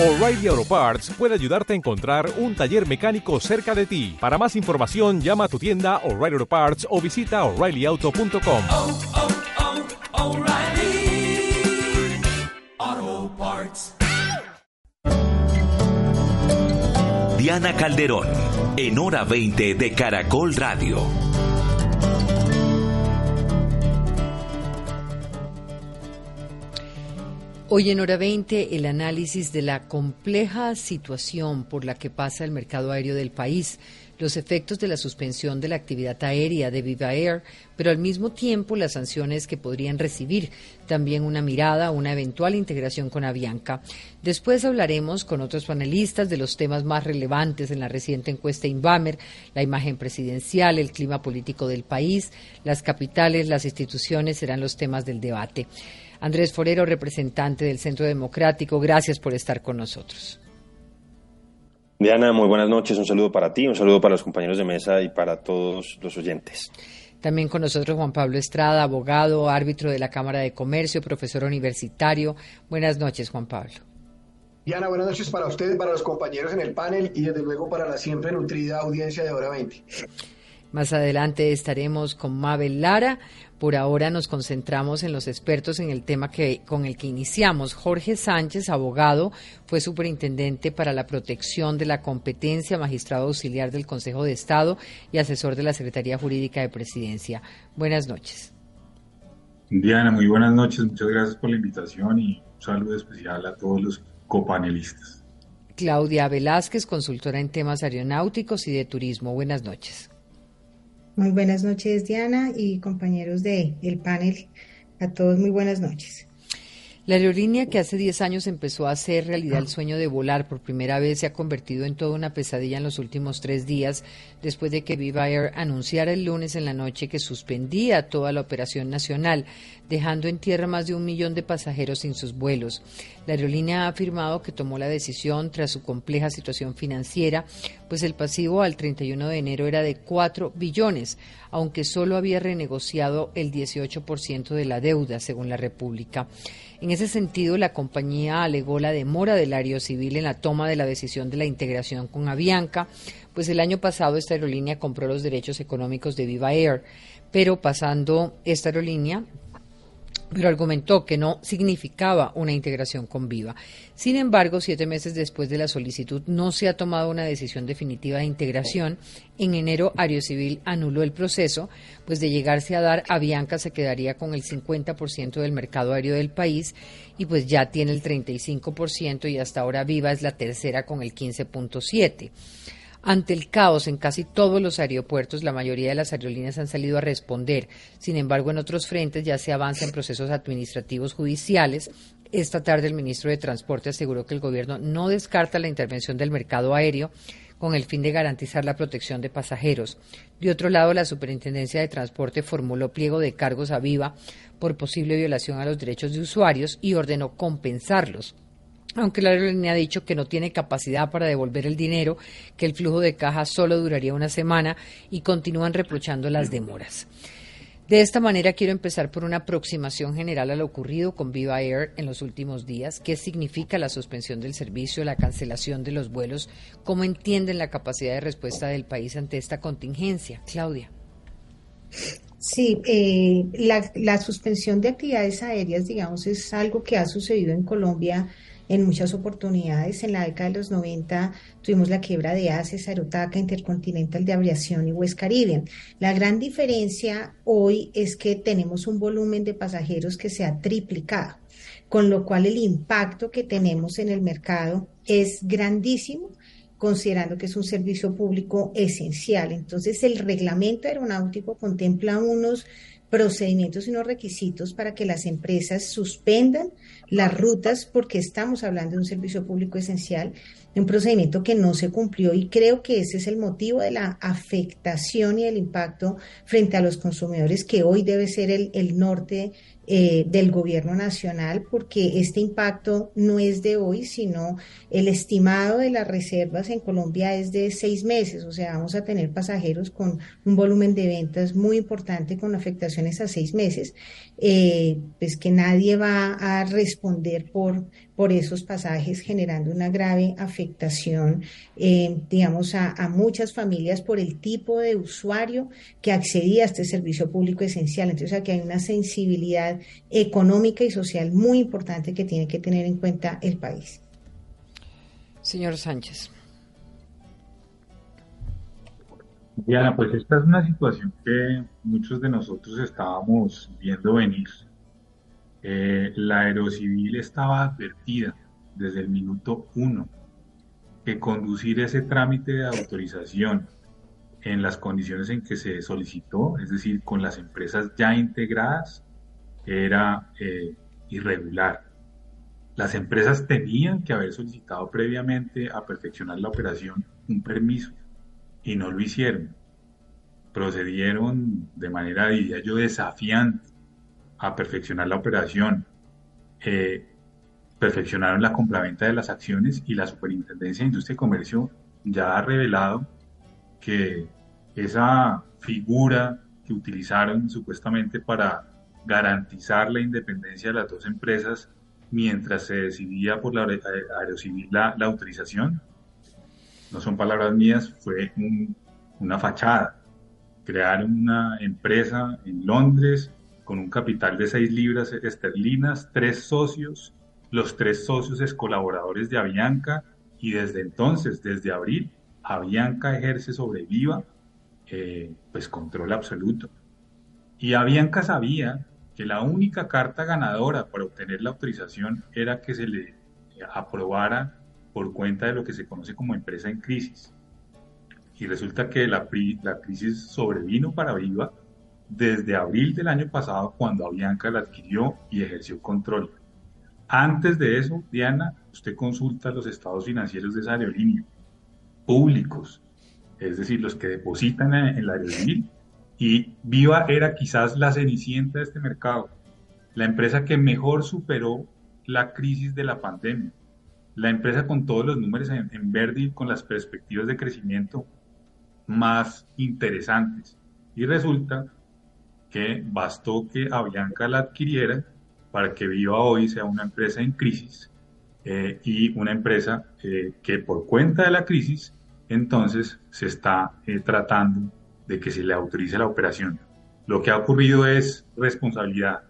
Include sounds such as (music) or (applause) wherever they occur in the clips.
O'Reilly Auto Parts puede ayudarte a encontrar un taller mecánico cerca de ti. Para más información, llama a tu tienda O'Reilly Auto Parts o visita oreillyauto.com. oh, oh, O'Reilly Auto Parts. Diana Calderón, en hora 20 de Caracol Radio. Hoy en hora 20 el análisis de la compleja situación por la que pasa el mercado aéreo del país, los efectos de la suspensión de la actividad aérea de Viva Air, pero al mismo tiempo las sanciones que podrían recibir, también una mirada a una eventual integración con Avianca. Después hablaremos con otros panelistas de los temas más relevantes en la reciente encuesta Inbamer, la imagen presidencial, el clima político del país, las capitales, las instituciones serán los temas del debate. Andrés Forero, representante del Centro Democrático, gracias por estar con nosotros. Diana, muy buenas noches. Un saludo para ti, un saludo para los compañeros de mesa y para todos los oyentes. También con nosotros Juan Pablo Estrada, abogado, árbitro de la Cámara de Comercio, profesor universitario. Buenas noches, Juan Pablo. Diana, buenas noches para ustedes, para los compañeros en el panel y desde luego para la siempre nutrida audiencia de Hora 20. Más adelante estaremos con Mabel Lara. Por ahora nos concentramos en los expertos en el tema que, con el que iniciamos. Jorge Sánchez, abogado, fue superintendente para la protección de la competencia, magistrado auxiliar del Consejo de Estado y asesor de la Secretaría Jurídica de Presidencia. Buenas noches. Diana, muy buenas noches. Muchas gracias por la invitación y un saludo especial a todos los copanelistas. Claudia Velázquez, consultora en temas aeronáuticos y de turismo. Buenas noches. Muy buenas noches, Diana y compañeros del el panel. A todos muy buenas noches. La aerolínea que hace 10 años empezó a hacer realidad el sueño de volar por primera vez se ha convertido en toda una pesadilla en los últimos tres días después de que Viva Air anunciara el lunes en la noche que suspendía toda la operación nacional, dejando en tierra más de un millón de pasajeros sin sus vuelos. La aerolínea ha afirmado que tomó la decisión tras su compleja situación financiera, pues el pasivo al 31 de enero era de 4 billones, aunque solo había renegociado el 18% de la deuda, según la República. En ese sentido, la compañía alegó la demora del Aerocivil en la toma de la decisión de la integración con Avianca, pues el año pasado esta aerolínea compró los derechos económicos de Viva Air, pero pasando esta aerolínea pero argumentó que no significaba una integración con Viva. Sin embargo, siete meses después de la solicitud no se ha tomado una decisión definitiva de integración. En enero, Aerocivil anuló el proceso, pues de llegarse a dar, Avianca se quedaría con el 50% del mercado aéreo del país y pues ya tiene el 35% y hasta ahora Viva es la tercera con el 15.7%. Ante el caos en casi todos los aeropuertos, la mayoría de las aerolíneas han salido a responder. Sin embargo, en otros frentes ya se avanza en procesos administrativos judiciales. Esta tarde el ministro de Transporte aseguró que el gobierno no descarta la intervención del mercado aéreo con el fin de garantizar la protección de pasajeros. De otro lado, la Superintendencia de Transporte formuló pliego de cargos a Viva por posible violación a los derechos de usuarios y ordenó compensarlos aunque la aerolínea ha dicho que no tiene capacidad para devolver el dinero, que el flujo de caja solo duraría una semana y continúan reprochando las demoras. De esta manera quiero empezar por una aproximación general a lo ocurrido con Viva Air en los últimos días. ¿Qué significa la suspensión del servicio, la cancelación de los vuelos? ¿Cómo entienden la capacidad de respuesta del país ante esta contingencia? Claudia. Sí, eh, la, la suspensión de actividades aéreas, digamos, es algo que ha sucedido en Colombia en muchas oportunidades. En la década de los 90 tuvimos la quiebra de ACES, Aerotaca, Intercontinental de Aviación y West Caribbean. La gran diferencia hoy es que tenemos un volumen de pasajeros que se ha triplicado, con lo cual el impacto que tenemos en el mercado es grandísimo considerando que es un servicio público esencial. Entonces, el reglamento aeronáutico contempla unos procedimientos y unos requisitos para que las empresas suspendan las rutas porque estamos hablando de un servicio público esencial, un procedimiento que no se cumplió y creo que ese es el motivo de la afectación y el impacto frente a los consumidores que hoy debe ser el, el norte eh, del gobierno nacional, porque este impacto no es de hoy, sino el estimado de las reservas en Colombia es de seis meses, o sea, vamos a tener pasajeros con un volumen de ventas muy importante con afectaciones a seis meses, eh, pues que nadie va a responder por por esos pasajes, generando una grave afectación, eh, digamos, a, a, muchas familias por el tipo de usuario que accedía a este servicio público esencial. Entonces, aquí hay una sensibilidad económica y social muy importante que tiene que tener en cuenta el país. Señor Sánchez. Diana, pues esta es una situación que muchos de nosotros estábamos viendo venir. Eh, la aerocivil estaba advertida desde el minuto uno que conducir ese trámite de autorización en las condiciones en que se solicitó, es decir, con las empresas ya integradas, era eh, irregular. Las empresas tenían que haber solicitado previamente a perfeccionar la operación un permiso y no lo hicieron. Procedieron de manera, diría yo, desafiante a perfeccionar la operación. Eh, perfeccionaron la compraventa de las acciones y la Superintendencia de Industria y Comercio ya ha revelado que esa figura que utilizaron supuestamente para garantizar la independencia de las dos empresas mientras se decidía por la Aerocivil la, autorización, no son palabras mías, fue una fachada. Crear una empresa en Londres con un capital de 6 libras esterlinas, tres socios, los tres socios es colaboradores de Avianca y desde entonces, desde abril, Avianca ejerce sobre Viva eh, pues control absoluto. Y Avianca sabía que la única carta ganadora para obtener la autorización era que se le aprobara por cuenta de lo que se conoce como empresa en crisis. Y resulta que la, la crisis sobrevino para Viva desde abril del año pasado cuando Avianca la adquirió y ejerció control. Antes de eso, Diana, usted consulta los estados financieros de esa aerolínea, públicos, es decir, los que depositan en, la aerolínea, y Viva era quizás la cenicienta de este mercado, la empresa que mejor superó la crisis de la pandemia la empresa con todos los números en, verde y con las perspectivas de crecimiento más interesantes. Y resulta que bastó que Avianca la adquiriera para que Viva hoy sea una empresa en crisis eh, y una empresa eh, que por cuenta de la crisis entonces se está eh, tratando de que se le autorice la operación. Lo que ha ocurrido es responsabilidad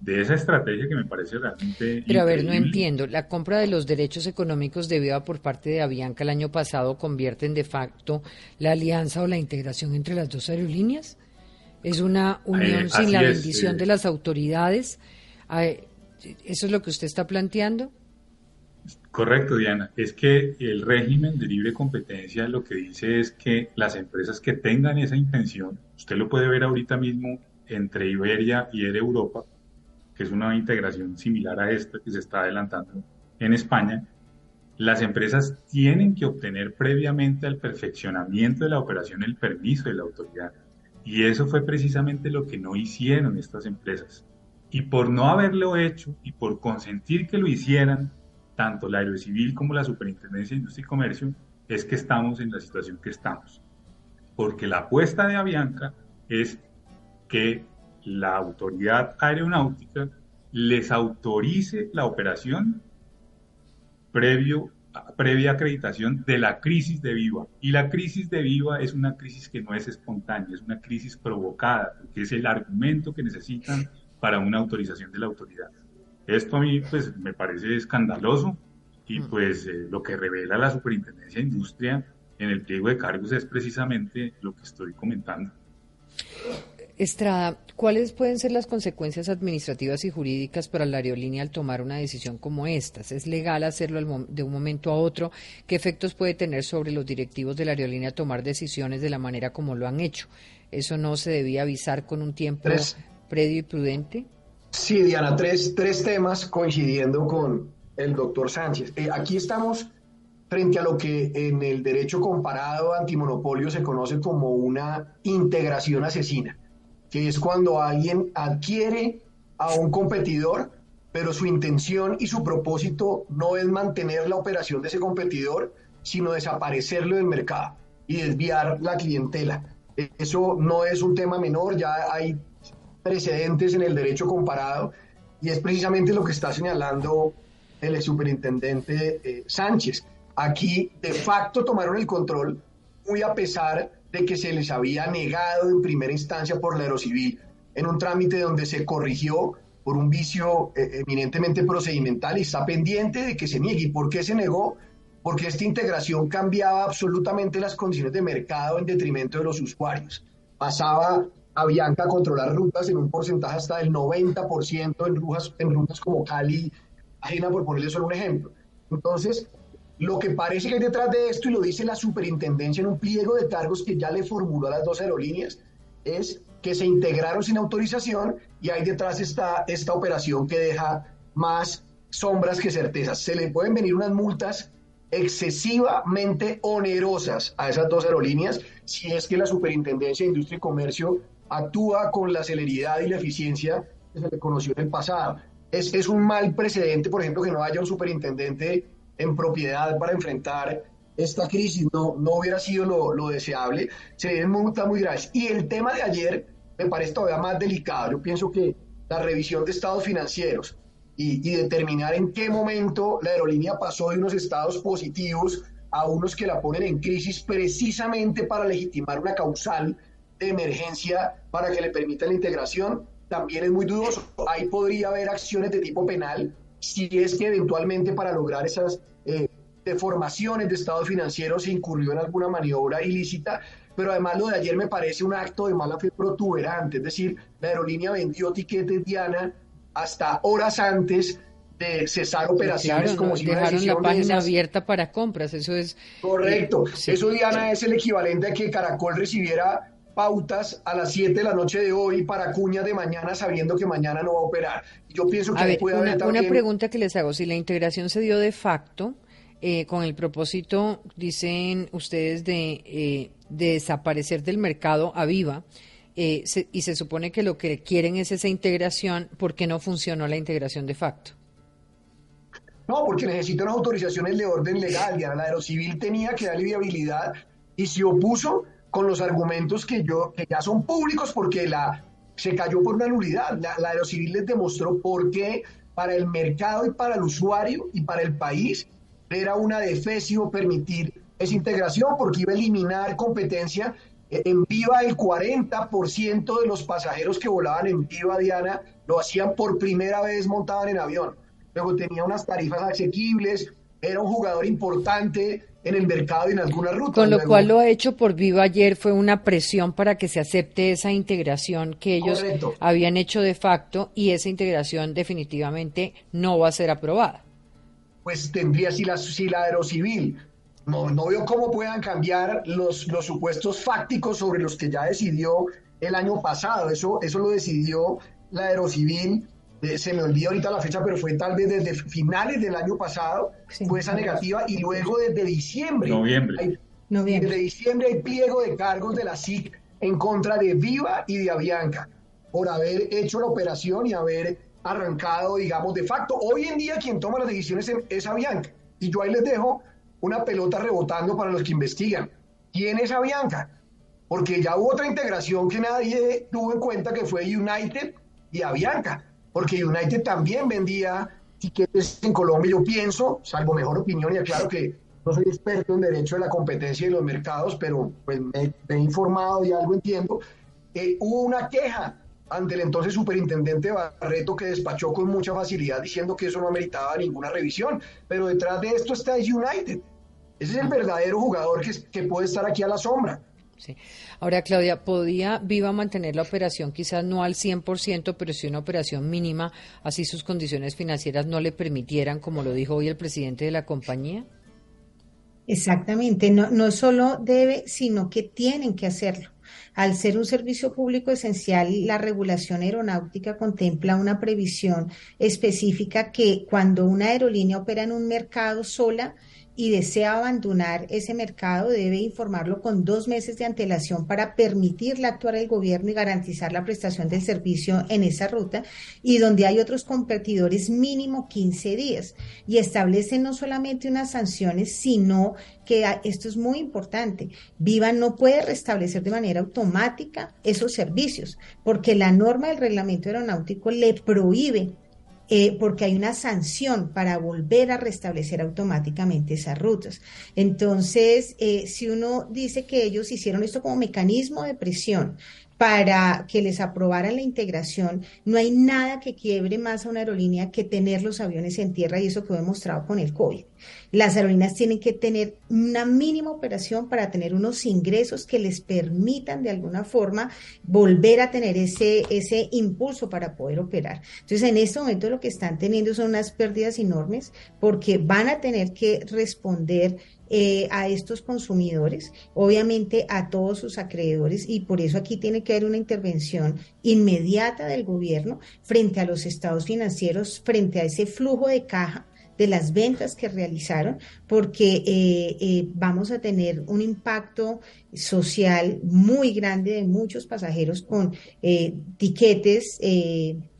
de esa estrategia que me parece realmente. Pero a ver, no entiendo. La compra de los derechos económicos de Viva por parte de Avianca el año pasado convierte en de facto la alianza o la integración entre las dos aerolíneas. Es una unión eh, sin la bendición de las autoridades. ¿Eso es lo que usted está planteando? Correcto, Diana. Es que el régimen de libre competencia lo que dice es que las empresas que tengan esa intención, usted lo puede ver ahorita mismo entre Iberia y Air Europa, que es una integración similar a esta que se está adelantando en España, las empresas tienen que obtener previamente al perfeccionamiento de la operación el permiso de la autoridad. Y eso fue precisamente lo que no hicieron estas empresas. Y por no haberlo hecho y por consentir que lo hicieran, tanto la Aerocivil como la Superintendencia de Industria y Comercio, es que estamos en la situación que estamos. Porque la apuesta de Avianca es que la autoridad aeronáutica les autorice la operación previo, previa acreditación de la crisis de Viva. Y la crisis de Viva es una crisis que no es espontánea, es una crisis provocada, que es el argumento que necesitan para una autorización de la autoridad. Esto a mí pues me parece escandaloso y mm. pues eh, lo que revela la Superintendencia de Industria en el pliego de cargos es precisamente lo que estoy comentando. Estrada, ¿cuáles pueden ser las consecuencias administrativas y jurídicas para la aerolínea al tomar una decisión como esta? ¿Es legal hacerlo de un momento a otro? ¿Qué efectos puede tener sobre los directivos de la aerolínea tomar decisiones de la manera como lo han hecho? ¿Eso no se debía avisar con un tiempo previo y prudente? Sí, Diana, tres, tres temas coincidiendo con el doctor Sánchez. Eh, aquí estamos frente a lo que en el derecho comparado antimonopolio se conoce como una integración asesina que es cuando alguien adquiere a un competidor, pero su intención y su propósito no es mantener la operación de ese competidor, sino desaparecerlo del mercado y desviar la clientela. Eso no es un tema menor, ya hay precedentes en el derecho comparado y es precisamente lo que está señalando el superintendente eh, Sánchez. Aquí de facto tomaron el control, muy a pesar de que se les había negado en primera instancia por la Aerocivil en un trámite donde se corrigió por un vicio eh, eminentemente procedimental y está pendiente de que se niegue. ¿Y por qué se negó? Porque esta integración cambiaba absolutamente las condiciones de mercado en detrimento de los usuarios. Pasaba a Bianca a controlar rutas en un porcentaje hasta del 90% en rutas, en rutas como Cali, Ajena, por ponerle solo un ejemplo. Entonces, lo que parece que hay detrás de esto, y lo dice la superintendencia en un pliego de cargos que ya le formuló a las dos aerolíneas, es que se integraron sin autorización y hay detrás esta, esta operación que deja más sombras que certezas. Se le pueden venir unas multas excesivamente onerosas a esas dos aerolíneas si es que la Superintendencia de Industria y Comercio actúa con la celeridad y la eficiencia que se le conoció en el pasado. Es, es un mal precedente, por ejemplo, que no haya un superintendente en propiedad para enfrentar esta crisis, no, no hubiera sido lo, lo deseable, se vienen multas muy graves. Y el tema de ayer me parece todavía más delicado. Yo pienso que la revisión de estados financieros y, y, determinar en qué momento la aerolínea pasó de unos estados positivos a unos que la ponen en crisis precisamente para legitimar una causal de emergencia para que le permita la integración, también es muy dudoso. Ahí podría haber acciones de tipo penal si es que eventualmente para lograr esas eh, deformaciones de estados financieros se incurrió en alguna maniobra ilícita, pero además lo de ayer me parece un acto de mala fe protuberante, es decir, la aerolínea vendió tiquetes Diana hasta horas antes de cesar operaciones claro, como no, si dejaron la página abierta para compras, eso es correcto. Eh, sí. Eso Diana es el equivalente a que Caracol recibiera pautas a las 7 de la noche de hoy para cuñas de mañana sabiendo que mañana no va a operar. Yo pienso que a ver, puede una, haber también... una pregunta que les hago, si la integración se dio de facto, eh, con el propósito, dicen ustedes, de, eh, de desaparecer del mercado a Viva, eh, se, y se supone que lo que quieren es esa integración, ¿por qué no funcionó la integración de facto? No, porque necesita unas autorizaciones de orden legal, ya la Aerocivil tenía que darle viabilidad y se opuso con los argumentos que yo que ya son públicos porque la se cayó por una nulidad. La, la Aerocivil les demostró por qué para el mercado y para el usuario y para el país era una defecio permitir esa integración porque iba a eliminar competencia. En Viva el 40% de los pasajeros que volaban en Viva Diana lo hacían por primera vez montaban en avión. Luego tenía unas tarifas asequibles, era un jugador importante en el mercado y en algunas rutas. Con lo Luego, cual lo ha hecho por Viva ayer fue una presión para que se acepte esa integración que ellos Correcto. habían hecho de facto y esa integración definitivamente no va a ser aprobada. Pues tendría, si la, si la aerocivil, no, no veo cómo puedan cambiar los, los supuestos fácticos sobre los que ya decidió el año pasado. Eso, eso lo decidió la aerocivil se me olvida ahorita la fecha, pero fue tal vez desde finales del año pasado, Sí. fue esa negativa, y luego desde diciembre. Noviembre. Hay- Noviembre. desde diciembre hay pliego de cargos de la SIC en contra de Viva y de Avianca por haber hecho la operación y haber arrancado, digamos, de facto. Hoy en día quien toma las decisiones es- es Avianca. Y yo ahí les dejo una pelota rebotando para los que investigan. ¿Quién es Avianca? Porque ya hubo otra integración que nadie tuvo en cuenta que fue United y Avianca. Porque United también vendía tiquetes en Colombia. Yo pienso, salvo mejor opinión, y aclaro que no soy experto en derecho de la competencia y los mercados, pero pues me, me he informado y algo entiendo. Eh, hubo una queja ante el entonces superintendente Barreto que despachó con mucha facilidad diciendo que eso no ameritaba ninguna revisión. Pero detrás de esto está United. Ese es el verdadero jugador que, que puede estar aquí a la sombra. Sí. Ahora, Claudia, ¿podía Viva mantener la operación quizás no al 100%, pero sí una operación mínima, así sus condiciones financieras no le permitieran, como lo dijo hoy el presidente de la compañía? Exactamente, no, no solo debe, sino que tienen que hacerlo. Al ser un servicio público esencial, la regulación aeronáutica contempla una previsión específica que cuando una aerolínea opera en un mercado sola y desea abandonar ese mercado, debe informarlo con dos meses de antelación para permitirle actuar al gobierno y garantizar la prestación del servicio en esa ruta y donde hay otros competidores mínimo 15 días. Y establecen no solamente unas sanciones, sino que esto es muy importante. Viva no puede restablecer de manera automática esos servicios, porque la norma del reglamento aeronáutico le prohíbe eh, porque hay una sanción para volver a restablecer automáticamente esas rutas. Entonces, eh, si uno dice que ellos hicieron esto como mecanismo de presión, para que les aprobaran la integración, no hay nada que quiebre más a una aerolínea que tener los aviones en tierra y eso quedó demostrado con el COVID. Las aerolíneas tienen que tener una mínima operación para tener unos ingresos que les permitan de alguna forma volver a tener ese, ese impulso para poder operar. Entonces, en este momento lo que están teniendo son unas pérdidas enormes porque van a tener que responder eh, a estos consumidores, obviamente a todos sus acreedores, y por eso aquí tiene que haber una intervención inmediata del gobierno frente a los estados financieros, frente a ese flujo de caja de las ventas que realizaron, porque eh, eh, vamos a tener un impacto social muy grande de muchos pasajeros con tiquetes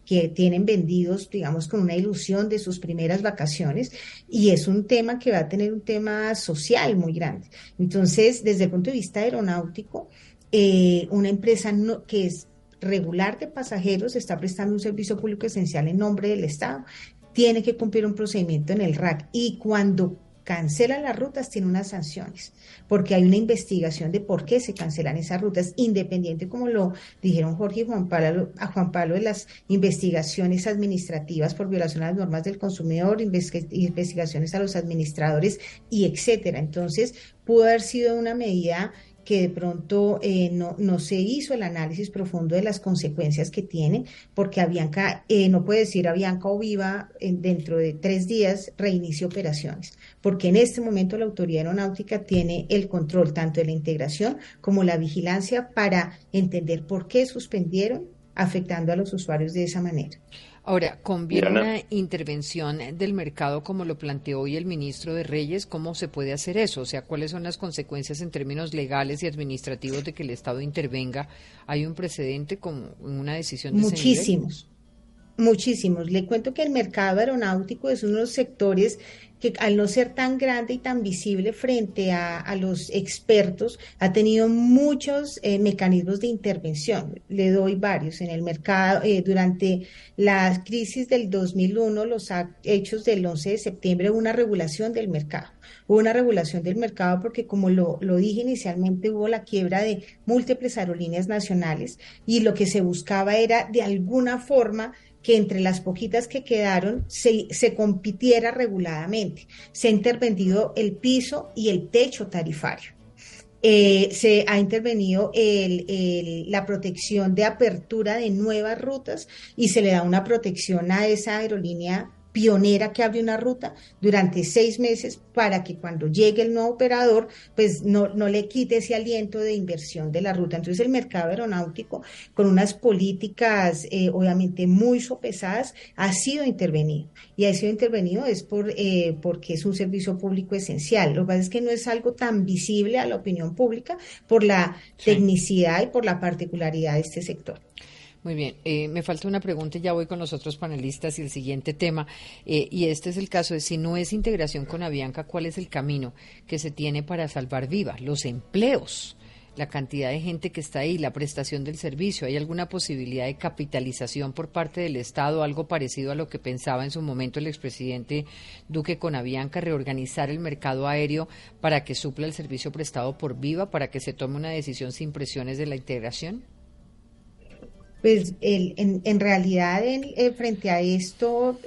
que tienen vendidos, digamos, con una ilusión de sus primeras vacaciones y es un tema que va a tener un tema social muy grande. Entonces, desde el punto de vista aeronáutico, eh, una empresa que es regular de pasajeros está prestando un servicio público esencial en nombre del Estado, tiene que cumplir un procedimiento en el RAC y cuando cancela las rutas tiene unas sanciones, porque hay una investigación de por qué se cancelan esas rutas, independiente, como lo dijeron Jorge y Juan Pablo, a Juan Pablo, de las investigaciones administrativas por violación a las normas del consumidor, investigaciones a los administradores y etcétera. Entonces, pudo haber sido una medida que de pronto eh, no, no, se hizo el análisis profundo de las consecuencias que tiene, porque Avianca, eh, no puede decir Avianca o Viva dentro de tres días reinicie operaciones, porque en este momento la autoridad aeronáutica tiene el control tanto de la integración como la vigilancia para entender por qué suspendieron afectando a los usuarios de esa manera. Ahora, ¿conviene una intervención del mercado como lo planteó hoy el ministro de Reyes? ¿Cómo se puede hacer eso? O sea, ¿cuáles son las consecuencias en términos legales y administrativos de que el Estado intervenga? ¿Hay un precedente con una decisión de Muchísimos. Muchísimos. Le cuento que el mercado aeronáutico es uno de los sectores que al no ser tan grande y tan visible frente a, los expertos, ha tenido muchos eh, mecanismos de intervención. Le doy varios. En el mercado, eh, durante la crisis del 2001, los hechos del 11 de septiembre, una regulación del mercado. Hubo una regulación del mercado porque, como lo, lo dije inicialmente, hubo la quiebra de múltiples aerolíneas nacionales y lo que se buscaba era, de alguna forma, que entre las poquitas que quedaron se, se, compitiera reguladamente. Se ha intervenido el piso y el techo tarifario. Eh, se ha intervenido el, la protección de apertura de nuevas rutas y se le da una protección a esa aerolínea pionera que abre una ruta durante seis meses para que cuando llegue el nuevo operador, pues no, no le quite ese aliento de inversión de la ruta. Entonces el mercado aeronáutico, con unas políticas eh, obviamente muy sopesadas, ha sido intervenido. Y ha sido intervenido es por, eh, porque es un servicio público esencial. Lo que pasa es que no es algo tan visible a la opinión pública por la tecnicidad y por la particularidad de este sector. Muy bien, eh, me falta una pregunta y ya voy con los otros panelistas y el siguiente tema. Eh, y este es el caso de si no es integración con Avianca, ¿cuál es el camino que se tiene para salvar viva? Los empleos, la cantidad de gente que está ahí, la prestación del servicio. ¿Hay alguna posibilidad de capitalización por parte del Estado, algo parecido a lo que pensaba en su momento el expresidente Duque con Avianca, reorganizar el mercado aéreo para que supla el servicio prestado por viva, para que se tome una decisión sin presiones de la integración? Pues el, en, en, realidad eh, frente a esto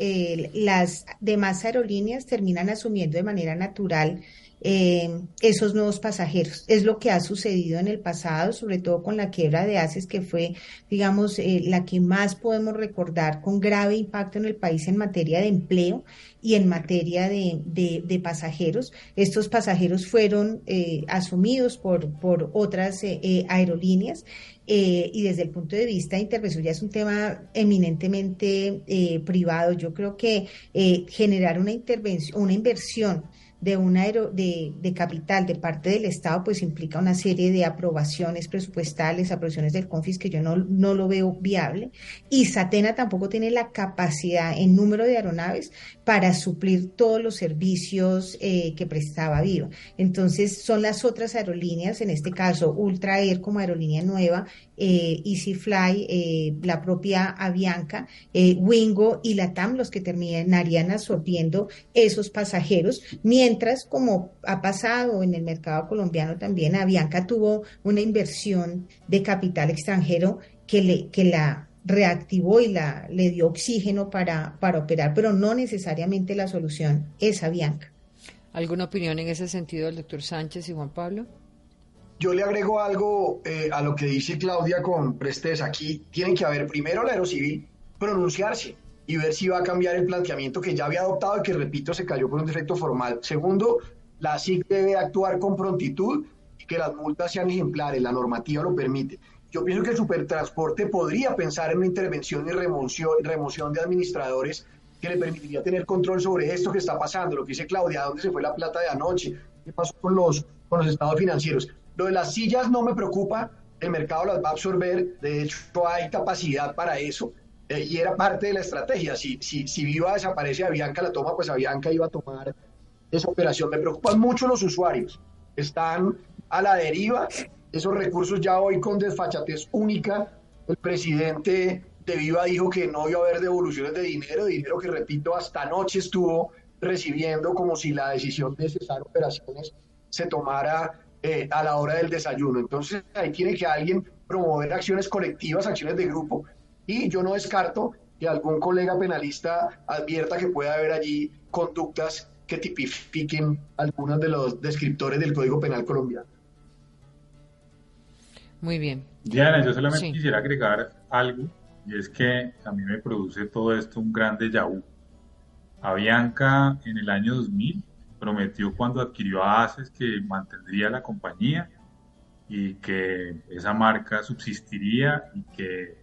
las demás aerolíneas terminan asumiendo de manera natural eh, esos nuevos pasajeros. Es lo que ha sucedido en el pasado, sobre todo con la quiebra de ACES, que fue, digamos, eh, la que más podemos recordar con grave impacto en el país en materia de empleo y en materia de, de, pasajeros. Estos pasajeros fueron asumidos por, por otras aerolíneas eh, y desde el punto de vista de intervención ya es un tema eminentemente eh, privado. Yo creo que eh, generar una intervención, una inversión de, un aero, de, de, capital de parte del Estado, pues implica una serie de aprobaciones presupuestales, aprobaciones del CONFIS que yo no, no lo veo viable. Y Satena tampoco tiene la capacidad en número de aeronaves para suplir todos los servicios eh, que prestaba Viva. Entonces, son las otras aerolíneas, en este caso Ultra Air como aerolínea nueva, eh, EasyFly, eh, la propia Avianca, eh, Wingo y la TAM los que terminarían absorbiendo esos pasajeros, mientras como ha pasado en el mercado colombiano también, Avianca tuvo una inversión de capital extranjero que, le, que la reactivó y la, le dio oxígeno para, para operar, pero no necesariamente la solución es Avianca. ¿Alguna opinión en ese sentido del doctor Sánchez y Juan Pablo? Yo le agrego algo eh, a lo que dice Claudia con presteza. Aquí tienen que haber primero la Aerocivil pronunciarse y ver si va a cambiar el planteamiento que ya había adoptado y que, repito, se cayó por un defecto formal. Segundo, la SIC debe actuar con prontitud y que las multas sean ejemplares, la normativa lo permite. Yo pienso que el supertransporte podría pensar en una intervención y remoción, remoción de administradores que le permitiría tener control sobre esto que está pasando, lo que dice Claudia, ¿a dónde se fue la plata de anoche? ¿Qué pasó con los, con los estados financieros? Lo de las sillas no me preocupa, el mercado las va a absorber, de hecho hay capacidad para eso, eh, y era parte de la estrategia. Si, si, si Viva desaparece, Avianca la toma, pues Avianca iba a tomar esa operación. Me preocupan mucho los usuarios, están a la deriva esos recursos ya hoy con desfachatez única. El presidente de Viva dijo que no iba a haber devoluciones de dinero, dinero que, repito, hasta anoche estuvo recibiendo como si la decisión de cesar operaciones se tomara eh, a la hora del desayuno. Entonces, ahí tiene que alguien promover acciones colectivas, acciones de grupo. Y yo no descarto que algún colega penalista advierta que pueda haber allí conductas que tipifiquen algunos de los descriptores del Código Penal colombiano. Muy bien. Diana, yo solamente quisiera agregar algo, y es que a mí me produce todo esto un gran déjà vu. Avianca en el año 2000 prometió cuando adquirió a ACES que mantendría la compañía y que esa marca subsistiría y que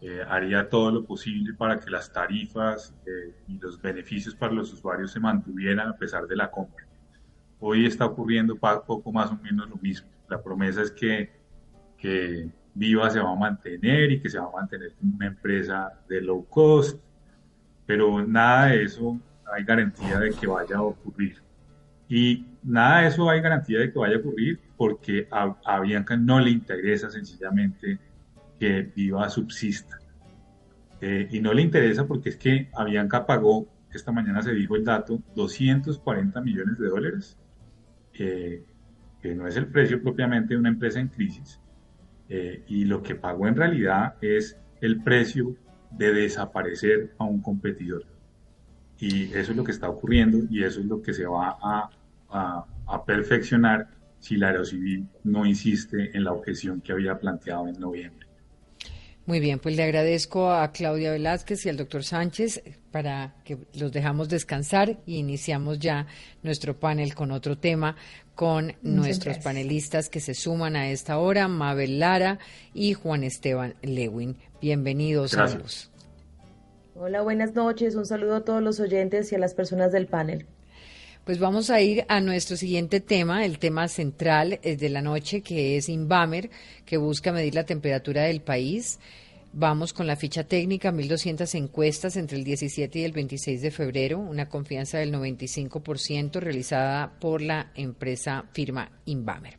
eh, haría todo lo posible para que las tarifas eh, y los beneficios para los usuarios se mantuvieran a pesar de la compra. Hoy está ocurriendo poco más o menos lo mismo. La promesa es que que Viva se va a mantener y que se va a mantener una empresa de low cost, pero nada de eso hay garantía de que vaya a ocurrir. Y nada de eso hay garantía de que vaya a ocurrir porque a, a Bianca no le interesa sencillamente que Viva subsista. Eh, y no le interesa porque es que Avianca pagó, esta mañana se dijo el dato, 240 millones de dólares, eh, que no es el precio propiamente de una empresa en crisis, eh, y lo que pagó en realidad es el precio de desaparecer a un competidor. Y eso es lo que está ocurriendo y eso es lo que se va a, a, a perfeccionar si la Aerocivil no insiste en la objeción que había planteado en noviembre. Muy bien, pues le agradezco a Claudia Velázquez y al doctor Sánchez para que los dejamos descansar y iniciamos ya nuestro panel con otro tema con nuestros panelistas que se suman a esta hora, Mabel Lara y Juan Esteban Lewin. Bienvenidos a ambos. Hola, buenas noches. Un saludo a todos los oyentes y a las personas del panel. Pues vamos a ir a nuestro siguiente tema, el tema central de la noche, que es Invamer, que busca medir la temperatura del país. Vamos con la ficha técnica, 1.200 encuestas entre el 17 y el 26 de febrero, una confianza del 95% realizada por la empresa firma Invamer.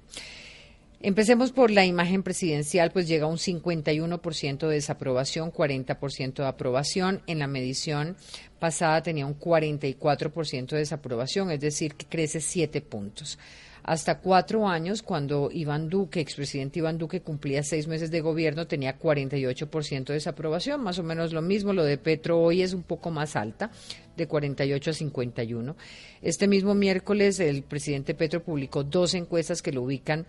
Empecemos por la imagen presidencial, pues llega a un 51% de desaprobación, 40% de aprobación. En la medición pasada tenía un 44% de desaprobación, es decir, que crece 7 puntos. Hasta cuatro años, cuando Iván Duque, expresidente Iván Duque, cumplía seis meses de gobierno, tenía 48% de desaprobación, más o menos lo mismo. Lo de Petro hoy es un poco más alta, de 48 a 51. Este mismo miércoles, el presidente Petro publicó dos encuestas que lo ubican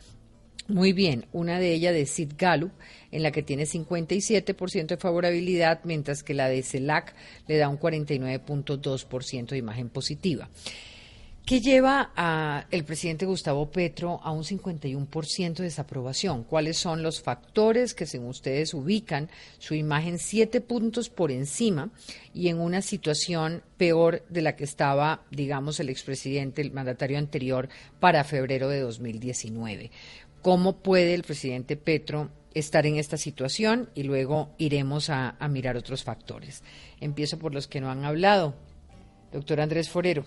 muy bien, una de ellas de Sid Gallup, en la que tiene 57% de favorabilidad, mientras que la de CELAC le da un 49.2% de imagen positiva. ¿Qué lleva a el presidente Gustavo Petro a un 51% de desaprobación? ¿Cuáles son los factores que, según ustedes, ubican su imagen siete puntos por encima y en una situación peor de la que estaba, digamos, el expresidente, el mandatario anterior, para febrero de 2019? ¿Cómo puede el presidente Petro estar en esta situación? Y luego iremos a, mirar otros factores. Empiezo por los que no han hablado. Doctor Andrés Forero.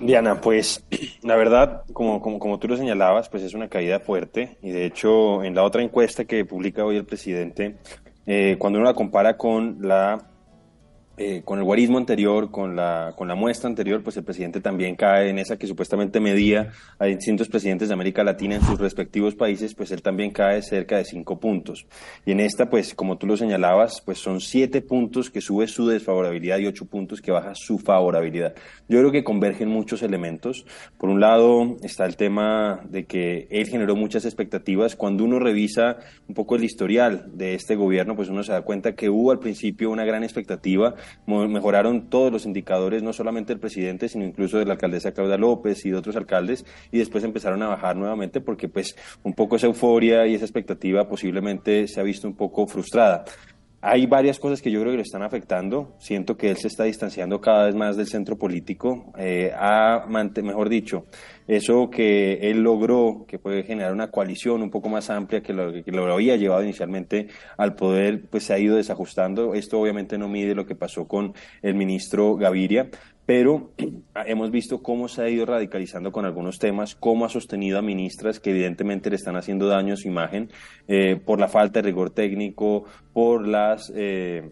Diana, pues la verdad, como tú lo señalabas, pues es una caída fuerte y de hecho en la otra encuesta que publica hoy el presidente, eh, cuando uno la compara con la eh, con el guarismo anterior, con la, con la muestra anterior, pues el presidente también cae en esa que supuestamente medía a distintos presidentes de América Latina en sus respectivos países, pues él también cae cerca de cinco puntos. Y en esta, pues como tú lo señalabas, pues son siete puntos que sube su desfavorabilidad y ocho puntos que baja su favorabilidad. Yo creo que convergen muchos elementos. Por un lado está el tema de que él generó muchas expectativas. Cuando uno revisa un poco el historial de este gobierno, pues uno se da cuenta que hubo al principio una gran expectativa mejoraron todos los indicadores, no solamente del presidente, sino incluso de la alcaldesa Claudia López y de otros alcaldes, y después empezaron a bajar nuevamente porque pues un poco esa euforia y esa expectativa posiblemente se ha visto un poco frustrada. Hay varias cosas que yo creo que lo están afectando. Siento que él se está distanciando cada vez más del centro político. Eh, ha, mejor dicho, eso que él logró, que puede generar una coalición un poco más amplia que lo que lo había llevado inicialmente al poder, pues se ha ido desajustando. Esto obviamente no mide lo que pasó con el ministro Gaviria, pero hemos visto cómo se ha ido radicalizando con algunos temas, cómo ha sostenido a ministras que evidentemente le están haciendo daño a su imagen eh, por la falta de rigor técnico, por las... Eh,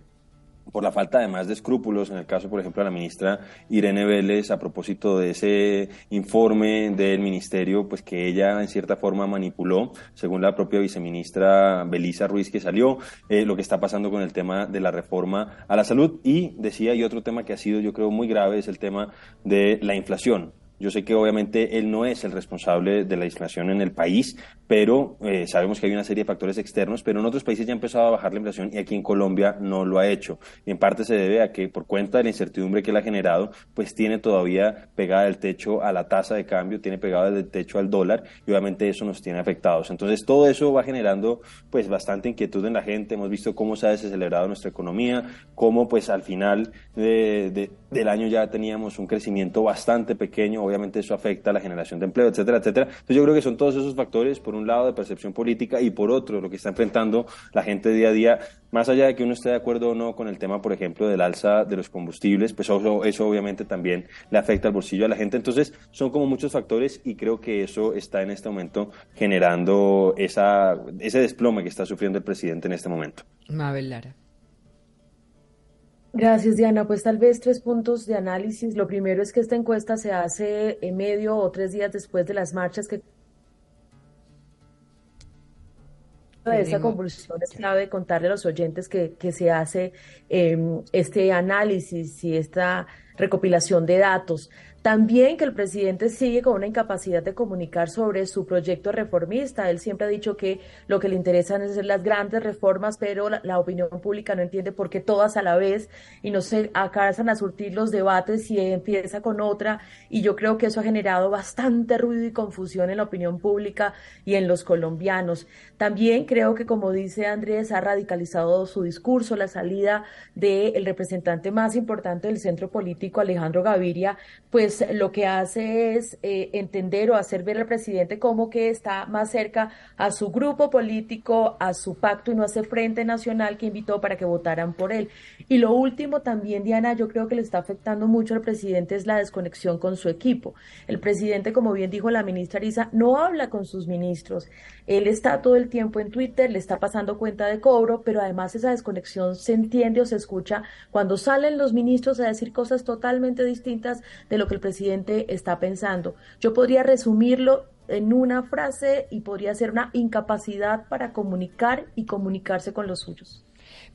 por la falta además de escrúpulos, en el caso, por ejemplo, de la ministra Irene Vélez, a propósito de ese informe del ministerio, pues que ella en cierta forma manipuló, según la propia viceministra Belisa Ruiz que salió, eh, lo que está pasando con el tema de la reforma a la salud. Y decía, y otro tema que ha sido, yo creo, muy grave es el tema de la inflación. Yo sé que obviamente él no es el responsable de la inflación en el país, pero eh, sabemos que hay una serie de factores externos, pero en otros países ya ha empezado a bajar la inflación y aquí en Colombia no lo ha hecho. Y en parte se debe a que por cuenta de la incertidumbre que él ha generado, pues tiene todavía pegada el techo a la tasa de cambio, tiene pegado el techo al dólar y obviamente eso nos tiene afectados. Entonces todo eso va generando pues bastante inquietud en la gente. Hemos visto cómo se ha desacelerado nuestra economía, cómo pues al final del año ya teníamos un crecimiento bastante pequeño, obviamente eso afecta a la generación de empleo, etcétera, etcétera. Entonces yo creo que son todos esos factores por un lado de percepción política y por otro lo que está enfrentando la gente día a día, más allá de que uno esté de acuerdo o no con el tema, por ejemplo, del alza de los combustibles, pues eso, eso obviamente también le afecta al bolsillo a la gente. Entonces son como muchos factores y creo que eso está en este momento generando esa, ese desplome que está sufriendo el presidente en este momento. Mabel Lara. Gracias, Diana. Pues tal vez tres puntos de análisis. Lo primero es que esta encuesta se hace en medio o tres días después de las marchas que de esa convulsión es clave contarle a los oyentes que, que se hace em, este análisis y esta recopilación de datos. También que el presidente sigue con una incapacidad de comunicar sobre su proyecto reformista. Él siempre ha dicho que lo que le interesan es hacer las grandes reformas, pero la, opinión pública no entiende por qué todas a la vez y no se acaban a surtir los debates y empieza con otra. Y yo creo que eso ha generado bastante ruido y confusión en la opinión pública y en los colombianos. También creo que, como dice Andrés, ha radicalizado su discurso, la salida del representante más importante del centro político, Alejandro Gaviria, pues lo que hace es eh, entender o hacer ver al presidente como que está más cerca a su grupo político, a su pacto y no a ese frente nacional que invitó para que votaran por él. Y lo último también, Diana, yo creo que le está afectando mucho al presidente es la desconexión con su equipo. El presidente, como bien dijo la ministra Arisa, no habla con sus ministros. Él está todo el tiempo en Twitter, le está pasando cuenta de cobro, pero además esa desconexión se entiende o se escucha cuando salen los ministros a decir cosas totalmente distintas de lo que el presidente está pensando. Yo podría resumirlo en una frase y podría ser una incapacidad para comunicar y comunicarse con los suyos.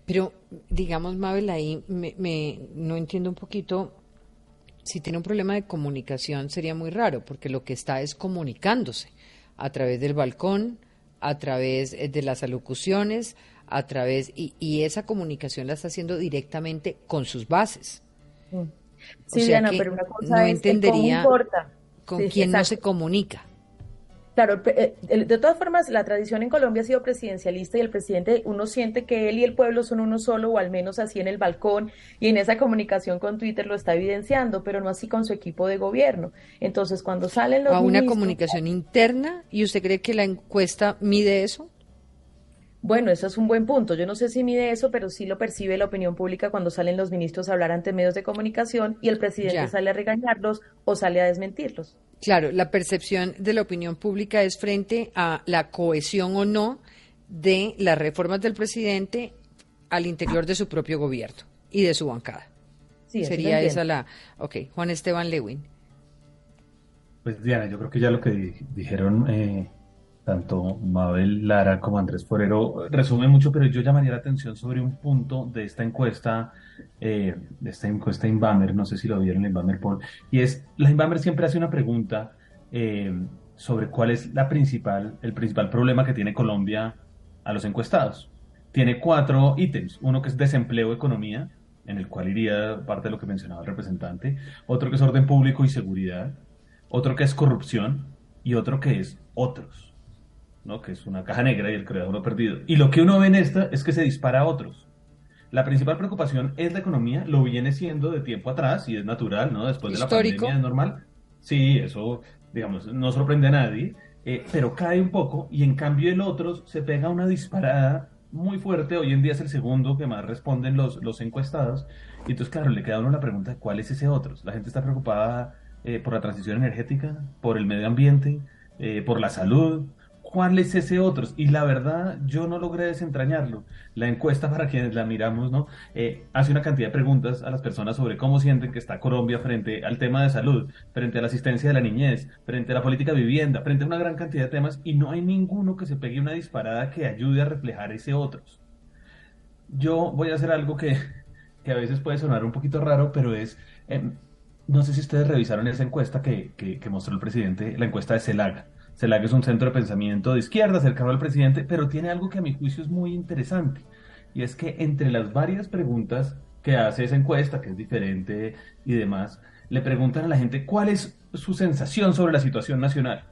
Pero, digamos, Mabel, ahí me, no entiendo un poquito. Si tiene un problema de comunicación sería muy raro, porque lo que está es comunicándose a través del balcón, a través eh, de las alocuciones, a través y, y esa comunicación la está haciendo directamente con sus bases. Mm. Sí, Diana, pero una cosa no es entendería importa. con quién no se comunica. Claro, eh, de todas formas, la tradición en Colombia ha sido presidencialista y el presidente, uno siente que él y el pueblo son uno solo, o al menos así en el balcón y en esa comunicación con Twitter lo está evidenciando, pero no así con su equipo de gobierno. Entonces, cuando salen los. A una comunicación interna, ¿y usted cree que la encuesta mide eso? Bueno, eso es un buen punto. Yo no sé si mide eso, pero sí lo percibe la opinión pública cuando salen los ministros a hablar ante medios de comunicación y el presidente sale a regañarlos o sale a desmentirlos. Claro, la percepción de la opinión pública es frente a la cohesión o no de las reformas del presidente al interior de su propio gobierno y de su bancada. Sí, Sería esa la... Ok, Juan Esteban Lewin. Pues Diana, yo creo que ya lo que dijeron eh, tanto Mabel Lara como Andrés Forero resume mucho, pero yo llamaría la atención sobre un punto de esta encuesta, eh, de esta encuesta Inbamer, no sé si lo vieron en Inbamer Poll, y es, la Inbamer siempre hace una pregunta eh, sobre cuál es la principal, el principal problema que tiene Colombia a los encuestados. Tiene cuatro ítems, uno que es desempleo, economía, en el cual iría parte de lo que mencionaba el representante, otro que es orden público y seguridad, otro que es corrupción y otro que es otros. ¿No? que es una caja negra y el creador lo perdido. Y lo que uno ve en esta es que se dispara a otros. La principal preocupación es la economía, lo viene siendo de tiempo atrás y es natural, ¿no? Después de la pandemia es normal. Sí, eso, digamos, no sorprende a nadie, eh, pero cae un poco y en cambio el otro se pega una disparada muy fuerte. Hoy en día es el segundo que más responden los, los encuestados. Y entonces, claro, le queda a uno la pregunta, ¿cuál es ese otro? La gente está preocupada eh, por la transición energética, por el medio ambiente, eh, por la salud, ¿Cuál es ese otro? Y la verdad, yo no logré desentrañarlo. La encuesta, para quienes la miramos, ¿no? Eh, hace una cantidad de preguntas a las personas sobre cómo sienten que está Colombia frente al tema de salud, frente a la asistencia de la niñez, frente a la política de vivienda, frente a una gran cantidad de temas, y no hay ninguno que se pegue una disparada que ayude a reflejar ese otros. Yo voy a hacer algo que, a veces puede sonar un poquito raro, pero es. Em, no sé si ustedes revisaron esa encuesta que, que mostró el presidente, la encuesta de CELAG CELAC es un centro de pensamiento de izquierda cercano al presidente, pero tiene algo que a mi juicio es muy interesante. Y es que entre las varias preguntas que hace esa encuesta, que es diferente y demás, le preguntan a la gente cuál es su sensación sobre la situación nacional.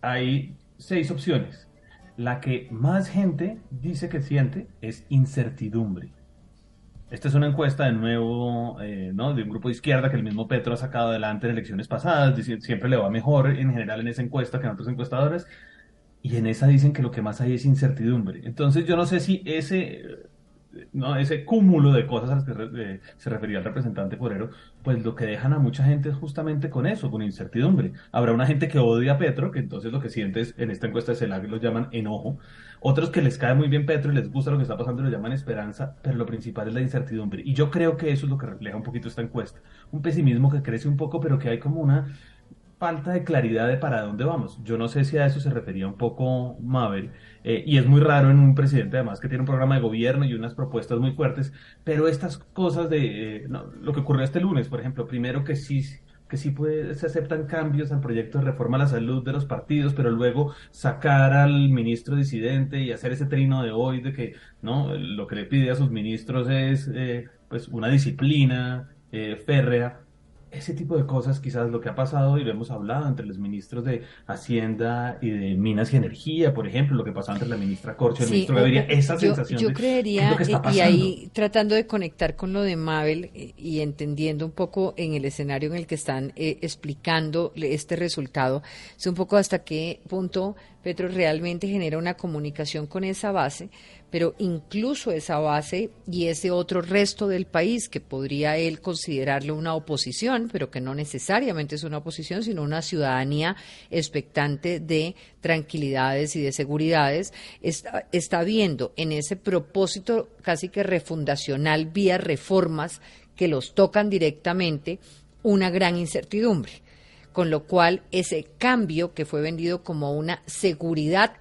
Hay seis opciones. La que más gente dice que siente es incertidumbre. Esta es una encuesta de nuevo, eh, ¿no? De un grupo de izquierda que el mismo Petro ha sacado adelante en elecciones pasadas, siempre le va mejor en general en esa encuesta que en otros encuestadores, y en esa dicen que lo que más hay es incertidumbre. Entonces yo no sé si ese ¿no? ese cúmulo de cosas a las que se refería el representante Porero, pues lo que dejan a mucha gente es justamente con eso, con incertidumbre. Habrá una gente que odia a Petro, que entonces lo que sientes en esta encuesta de CELAC lo llaman enojo, otros que les cae muy bien Petro y les gusta lo que está pasando lo llaman esperanza, pero lo principal es la incertidumbre. Y yo creo que eso es lo que refleja un poquito esta encuesta. Un pesimismo que crece un poco, pero que hay como una falta de claridad de para dónde vamos. Yo no sé si a eso se refería un poco Mabel, eh, y es muy raro en un presidente además que tiene un programa de gobierno y unas propuestas muy fuertes, pero estas cosas de eh, lo que ocurrió este lunes, por ejemplo, primero que sí que sí puede, se aceptan cambios al proyecto de reforma a la salud de los partidos, pero luego sacar al ministro disidente y hacer ese trino de hoy de que no lo que le pide a sus ministros es eh, pues una disciplina férrea ese tipo de cosas quizás lo que ha pasado y lo hemos hablado entre los ministros de Hacienda y de Minas y Energía, por ejemplo, lo que pasó entre la ministra Corcho y el ministro Gaviria, esa yo, sensación yo creería, y ahí tratando de conectar con lo de Mabel eh, y entendiendo un poco en el escenario en el que están eh, explicando este resultado, es un poco hasta qué punto Petro realmente genera una comunicación con esa base, pero incluso esa base y ese otro resto del país que podría él considerarlo una oposición, pero que no necesariamente es una oposición, sino una ciudadanía expectante de tranquilidades y de seguridades, está, está viendo en ese propósito casi que refundacional vía reformas que los tocan directamente una gran incertidumbre con lo cual ese cambio que fue vendido como una seguridad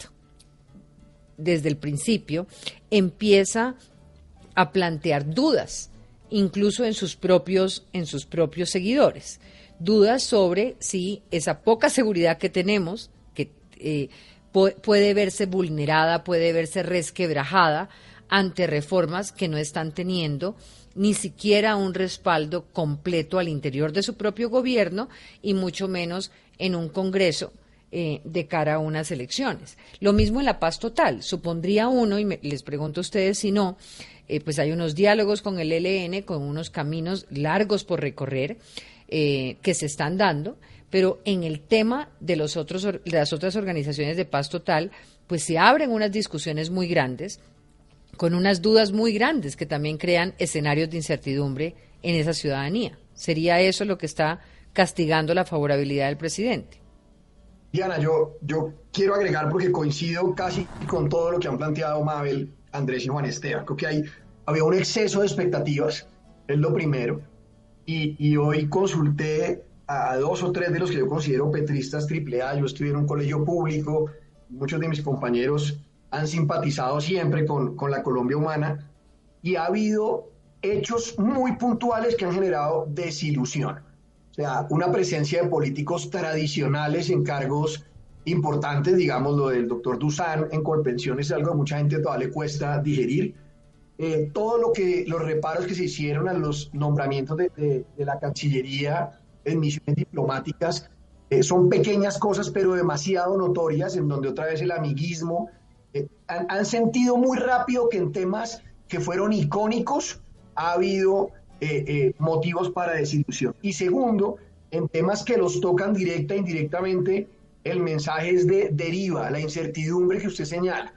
desde el principio empieza a plantear dudas, incluso en sus propios, en sus propios seguidores. Dudas sobre si esa poca seguridad que tenemos, que eh, puede verse vulnerada, puede verse resquebrajada ante reformas que no están teniendo ni siquiera un respaldo completo al interior de su propio gobierno y mucho menos en un Congreso eh, de cara a unas elecciones. Lo mismo en la paz total. Supondría uno, y les pregunto a ustedes si no, eh, pues hay unos diálogos con el ELN, con unos caminos largos por recorrer eh, que se están dando, pero en el tema de, los otros, de las otras organizaciones de paz total, pues se abren unas discusiones muy grandes, con unas dudas muy grandes que también crean escenarios de incertidumbre en esa ciudadanía. ¿Sería eso lo que está castigando la favorabilidad del presidente? Diana, yo, yo quiero agregar porque coincido casi con todo lo que han planteado Mabel, Andrés y Juan Esteban. Creo que hay, había un exceso de expectativas, es lo primero. Y, y hoy consulté a dos o tres de los que yo considero petristas triple A. Yo estudié en un colegio público, muchos de mis compañeros han simpatizado siempre con, con la Colombia humana y ha habido hechos muy puntuales que han generado desilusión. Sea, una presencia de políticos tradicionales en cargos importantes, digamos lo del doctor Dusan en Colpensiones, es algo que mucha gente todavía le cuesta digerir. Eh, todo lo que, los reparos que se hicieron a los nombramientos de, de, la Cancillería en misiones diplomáticas eh, son pequeñas cosas, pero demasiado notorias, en donde otra vez el amiguismo. Eh, han, han, sentido muy rápido que en temas que fueron icónicos ha habido motivos para desilusión. Y segundo, en temas que los tocan directa e indirectamente, el mensaje es de deriva, la incertidumbre que usted señala.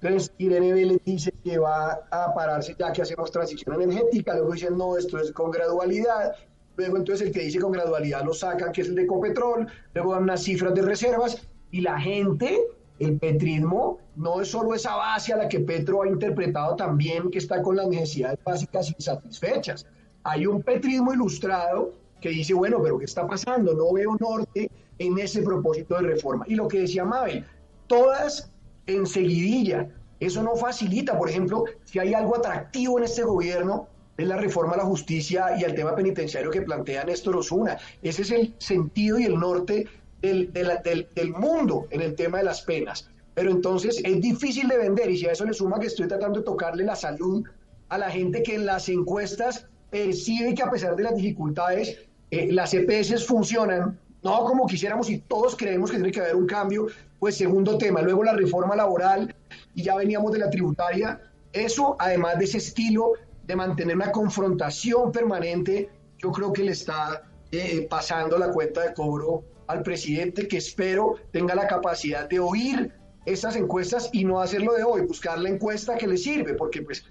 Entonces, Irene Vélez dice que va a pararse ya que hacemos transición energética, luego dicen, no, esto es con gradualidad, luego entonces el que dice con gradualidad lo sacan, que es el de Copetrol, luego dan unas cifras de reservas, y la gente, el petrismo, no es solo esa base a la que Petro ha interpretado también, que está con las necesidades básicas insatisfechas. Hay un petrismo ilustrado que dice, bueno, pero ¿qué está pasando? No veo norte en ese propósito de reforma. Y lo que decía Mabel, todas en seguidilla, eso no facilita, por ejemplo, si hay algo atractivo en este gobierno, es la reforma a la justicia y al tema penitenciario que plantea Néstor Osuna. Ese es el sentido y el norte del, del, del mundo en el tema de las penas. Pero entonces es difícil de vender y si a eso le suma que estoy tratando de tocarle la salud a la gente que en las encuestas percibe que a pesar de las dificultades eh, las EPS funcionan, no como quisiéramos y todos creemos que tiene que haber un cambio, pues segundo tema, luego la reforma laboral y ya veníamos de la tributaria, eso además de ese estilo de mantener una confrontación permanente, yo creo que le está eh, pasando la cuenta de cobro al presidente que espero tenga la capacidad de oír estas encuestas y no hacerlo de hoy, buscar la encuesta que le sirve, porque pues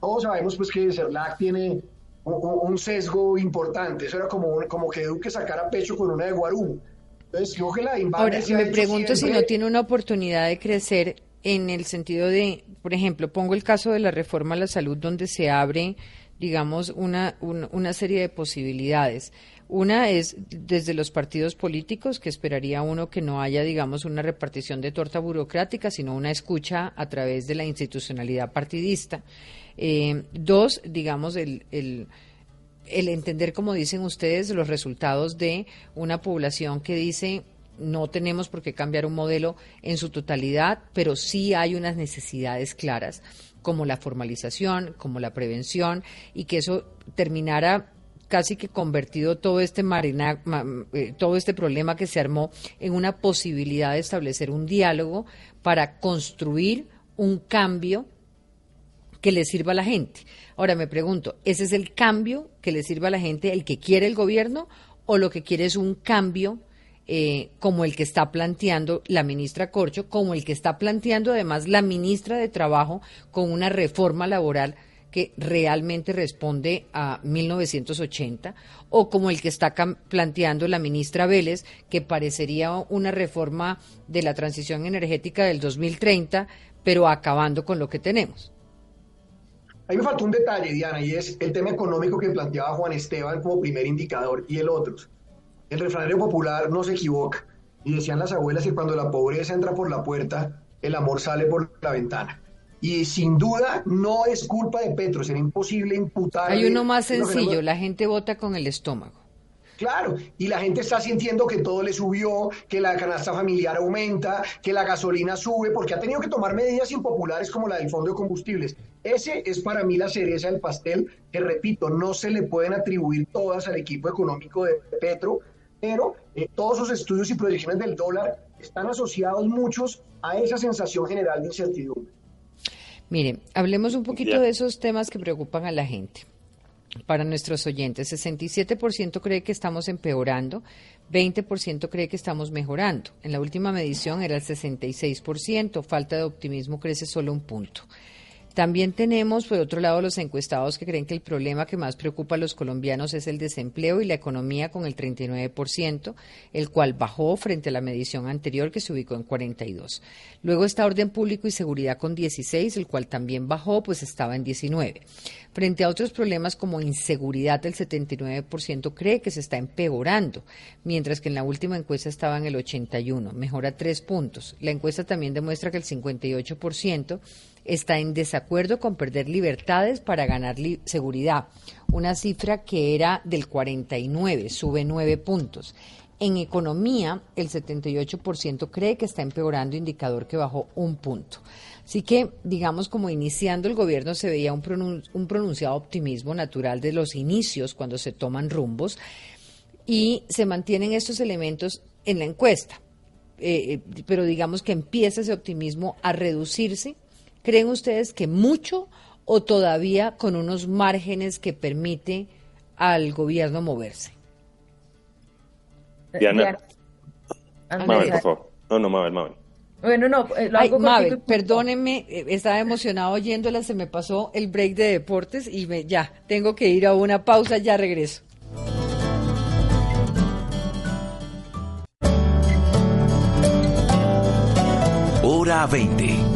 todos sabemos pues que CERLAC tiene un, sesgo importante. Eso era como, como que Duque sacara pecho con una de Guarú. Entonces, yo que la Ahora, me pregunto si no tiene una oportunidad de crecer en el sentido de, por ejemplo, pongo el caso de la reforma a la salud donde se abre, digamos, una, una serie de posibilidades. Una es desde los partidos políticos, que esperaría uno que no haya, digamos, una repartición de torta burocrática, sino una escucha a través de la institucionalidad partidista. Eh, dos, digamos, el, el, entender, como dicen ustedes, los resultados de una población que dice no tenemos por qué cambiar un modelo en su totalidad, pero sí hay unas necesidades claras, como la formalización, como la prevención, y que eso terminara casi que convertido todo este marina, eh, todo este problema que se armó en una posibilidad de establecer un diálogo para construir un cambio que le sirva a la gente. Ahora me pregunto, ¿ese es el cambio que le sirva a la gente, el que quiere el gobierno, o lo que quiere es un cambio eh, como el que está planteando la ministra Corcho, como el que está planteando además la ministra de Trabajo con una reforma laboral que realmente responde a 1980, o como el que está planteando la ministra Vélez, que parecería una reforma de la transición energética del 2030, pero acabando con lo que tenemos. Ahí me faltó un detalle, Diana, y es el tema económico que planteaba Juan Esteban como primer indicador y el otro. El refranario popular no se equivoca. Y decían las abuelas que cuando la pobreza entra por la puerta, el amor sale por la ventana. Y sin duda no es culpa de Petro, sería imposible imputar. Hay uno más sencillo, la gente vota con el estómago. Claro, y la gente está sintiendo que todo le subió, que la canasta familiar aumenta, que la gasolina sube, porque ha tenido que tomar medidas impopulares como la del fondo de combustibles. Ese es para mí la cereza del pastel, que repito, no se le pueden atribuir todas al equipo económico de Petro, pero eh, todos sus estudios y proyecciones del dólar están asociados muchos a esa sensación general de incertidumbre. Mire, hablemos un poquito de esos temas que preocupan a la gente. para nuestros oyentes. 67% cree que estamos empeorando, 20% cree que estamos mejorando. En la última medición era el 66%, falta de optimismo crece solo un punto. También tenemos, por otro lado, los encuestados que creen que el problema que más preocupa a los colombianos es el desempleo y la economía con el 39%, el cual bajó frente a la medición anterior que se ubicó en 42. Luego está orden público y seguridad con 16, el cual también bajó, pues estaba en 19. Frente a otros problemas como inseguridad, el 79% cree que se está empeorando, mientras que en la última encuesta estaba en el 81, mejora tres puntos. La encuesta también demuestra que el 58% está en desacuerdo con perder libertades para ganar seguridad, una cifra que era del 49, sube nueve puntos. En economía, el 78% cree que está empeorando, indicador que bajó un punto. Así que, digamos, como iniciando el gobierno se veía un, pronunciado optimismo natural de los inicios cuando se toman rumbos y se mantienen estos elementos en la encuesta. Eh, eh, pero digamos que empieza ese optimismo a reducirse. ¿Creen ustedes que mucho o todavía con unos márgenes que permite al gobierno moverse? Diana. Mabel, por favor. No, no, Mabel, Mabel. Bueno, no, eh, lo Ay, Mabel, perdónenme, eh, estaba emocionado oyéndola, se me pasó el break de deportes y me, ya, tengo que ir a una pausa, ya regreso. Hora 20.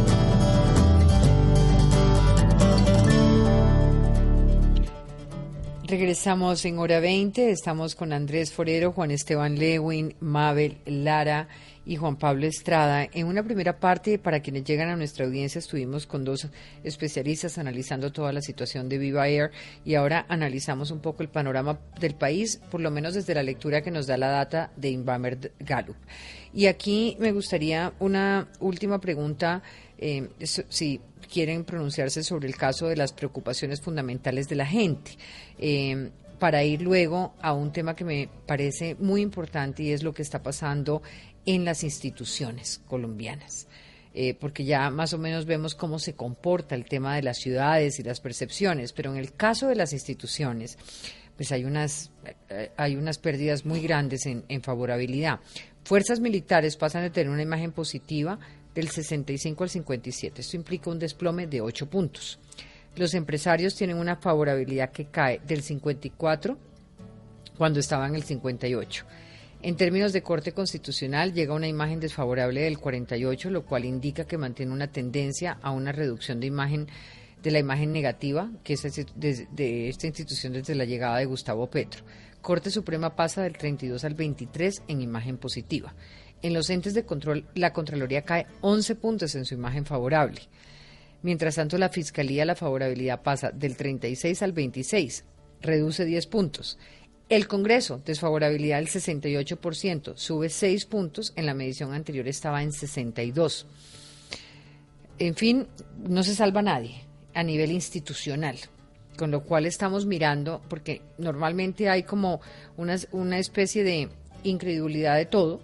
Regresamos en hora 20, estamos con Andrés Forero, Juan Esteban Lewin, Mabel Lara y Juan Pablo Estrada. En una primera parte, para quienes llegan a nuestra audiencia, estuvimos con dos especialistas analizando toda la situación de Viva Air y ahora analizamos un poco el panorama del país, por lo menos desde la lectura que nos da la data de Inbamer Gallup. Y aquí me gustaría una última pregunta, eh, si quieren pronunciarse sobre el caso de las preocupaciones fundamentales de la gente. Eh, para ir luego a un tema que me parece muy importante y es lo que está pasando en las instituciones colombianas. Eh, porque ya más o menos vemos cómo se comporta el tema de las ciudades y las percepciones, pero en el caso de las instituciones, pues hay unas, eh, hay unas pérdidas muy grandes en, en favorabilidad. Fuerzas militares pasan de tener una imagen positiva del 65 al 57. Esto implica un desplome de 8 puntos. Los empresarios tienen una favorabilidad que cae del 54 cuando estaba en el 58. En términos de corte constitucional, llega una imagen desfavorable del 48, lo cual indica que mantiene una tendencia a una reducción de imagen de la imagen negativa que es de esta institución desde la llegada de Gustavo Petro. Corte Suprema pasa del 32 al 23 en imagen positiva. En los entes de control, la Contraloría cae 11 puntos en su imagen favorable. Mientras tanto, la Fiscalía, la favorabilidad pasa del 36 al 26, reduce 10 puntos. El Congreso, desfavorabilidad del 68%, sube 6 puntos, en la medición anterior estaba en 62. En fin, no se salva nadie a nivel institucional, con lo cual estamos mirando, porque normalmente hay como una, una especie de incredulidad de todo,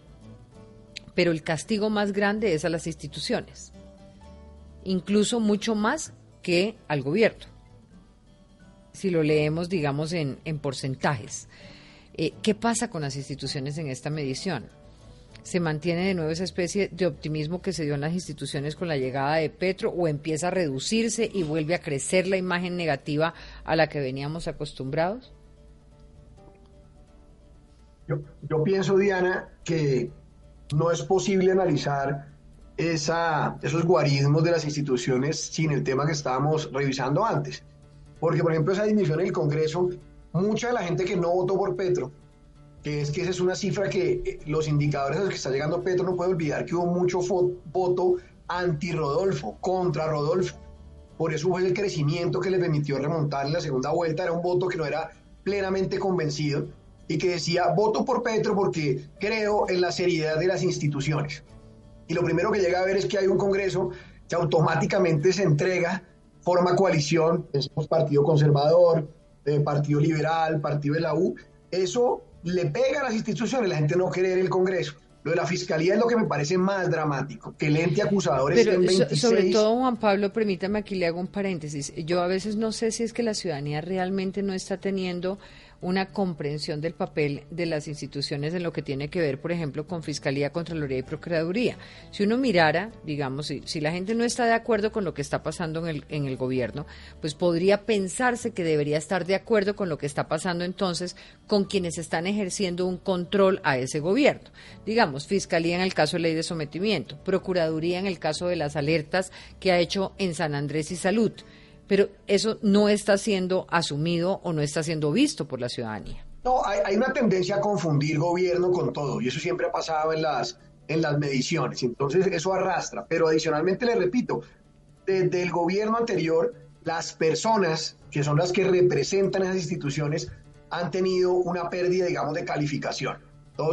pero el castigo más grande es a las instituciones, incluso mucho más que al gobierno, si lo leemos, digamos, en, porcentajes. Eh, ¿Qué pasa con las instituciones en esta medición? ¿Se mantiene de nuevo esa especie de optimismo que se dio en las instituciones con la llegada de Petro o empieza a reducirse y vuelve a crecer la imagen negativa a la que veníamos acostumbrados? Yo, yo pienso, Diana, que no es posible analizar esos guarismos de las instituciones sin el tema que estábamos revisando antes. Porque, por ejemplo, esa dimisión en el Congreso, mucha de la gente que no votó por Petro, que es que esa es una cifra que eh, los indicadores a los que está llegando Petro no puede olvidar que hubo mucho voto anti-Rodolfo, contra Rodolfo. Por eso fue el crecimiento que le permitió remontar en la segunda vuelta. Era un voto que no era plenamente convencido y que decía, voto por Petro porque creo en la seriedad de las instituciones. Y lo primero que llega a ver es que hay un Congreso que automáticamente se entrega, forma coalición, pensemos Partido Conservador, eh, Partido Liberal, Partido de la U, eso le pega a las instituciones, la gente no quiere el Congreso. Lo de la fiscalía es lo que me parece más dramático, que el ente acusador esté en 26. Sobre todo, Juan Pablo, permítame aquí le hago un paréntesis. Yo a veces no sé si es que la ciudadanía realmente no está teniendo una comprensión del papel de las instituciones en lo que tiene que ver, por ejemplo, con Fiscalía, Contraloría y Procuraduría. Si uno mirara, digamos, si, si la gente no está de acuerdo con lo que está pasando en el, en el gobierno, pues podría pensarse que debería estar de acuerdo con lo que está pasando entonces con quienes están ejerciendo un control a ese gobierno. Digamos, Fiscalía en el caso de ley de sometimiento, Procuraduría en el caso de las alertas que ha hecho en San Andrés y Salud pero eso no está siendo asumido o no está siendo visto por la ciudadanía. No, hay, una tendencia a confundir gobierno con todo y eso siempre ha pasado en las, en las mediciones, entonces eso arrastra, pero adicionalmente le repito, desde el gobierno anterior, las personas que son las que representan esas instituciones han tenido una pérdida, digamos, de calificación.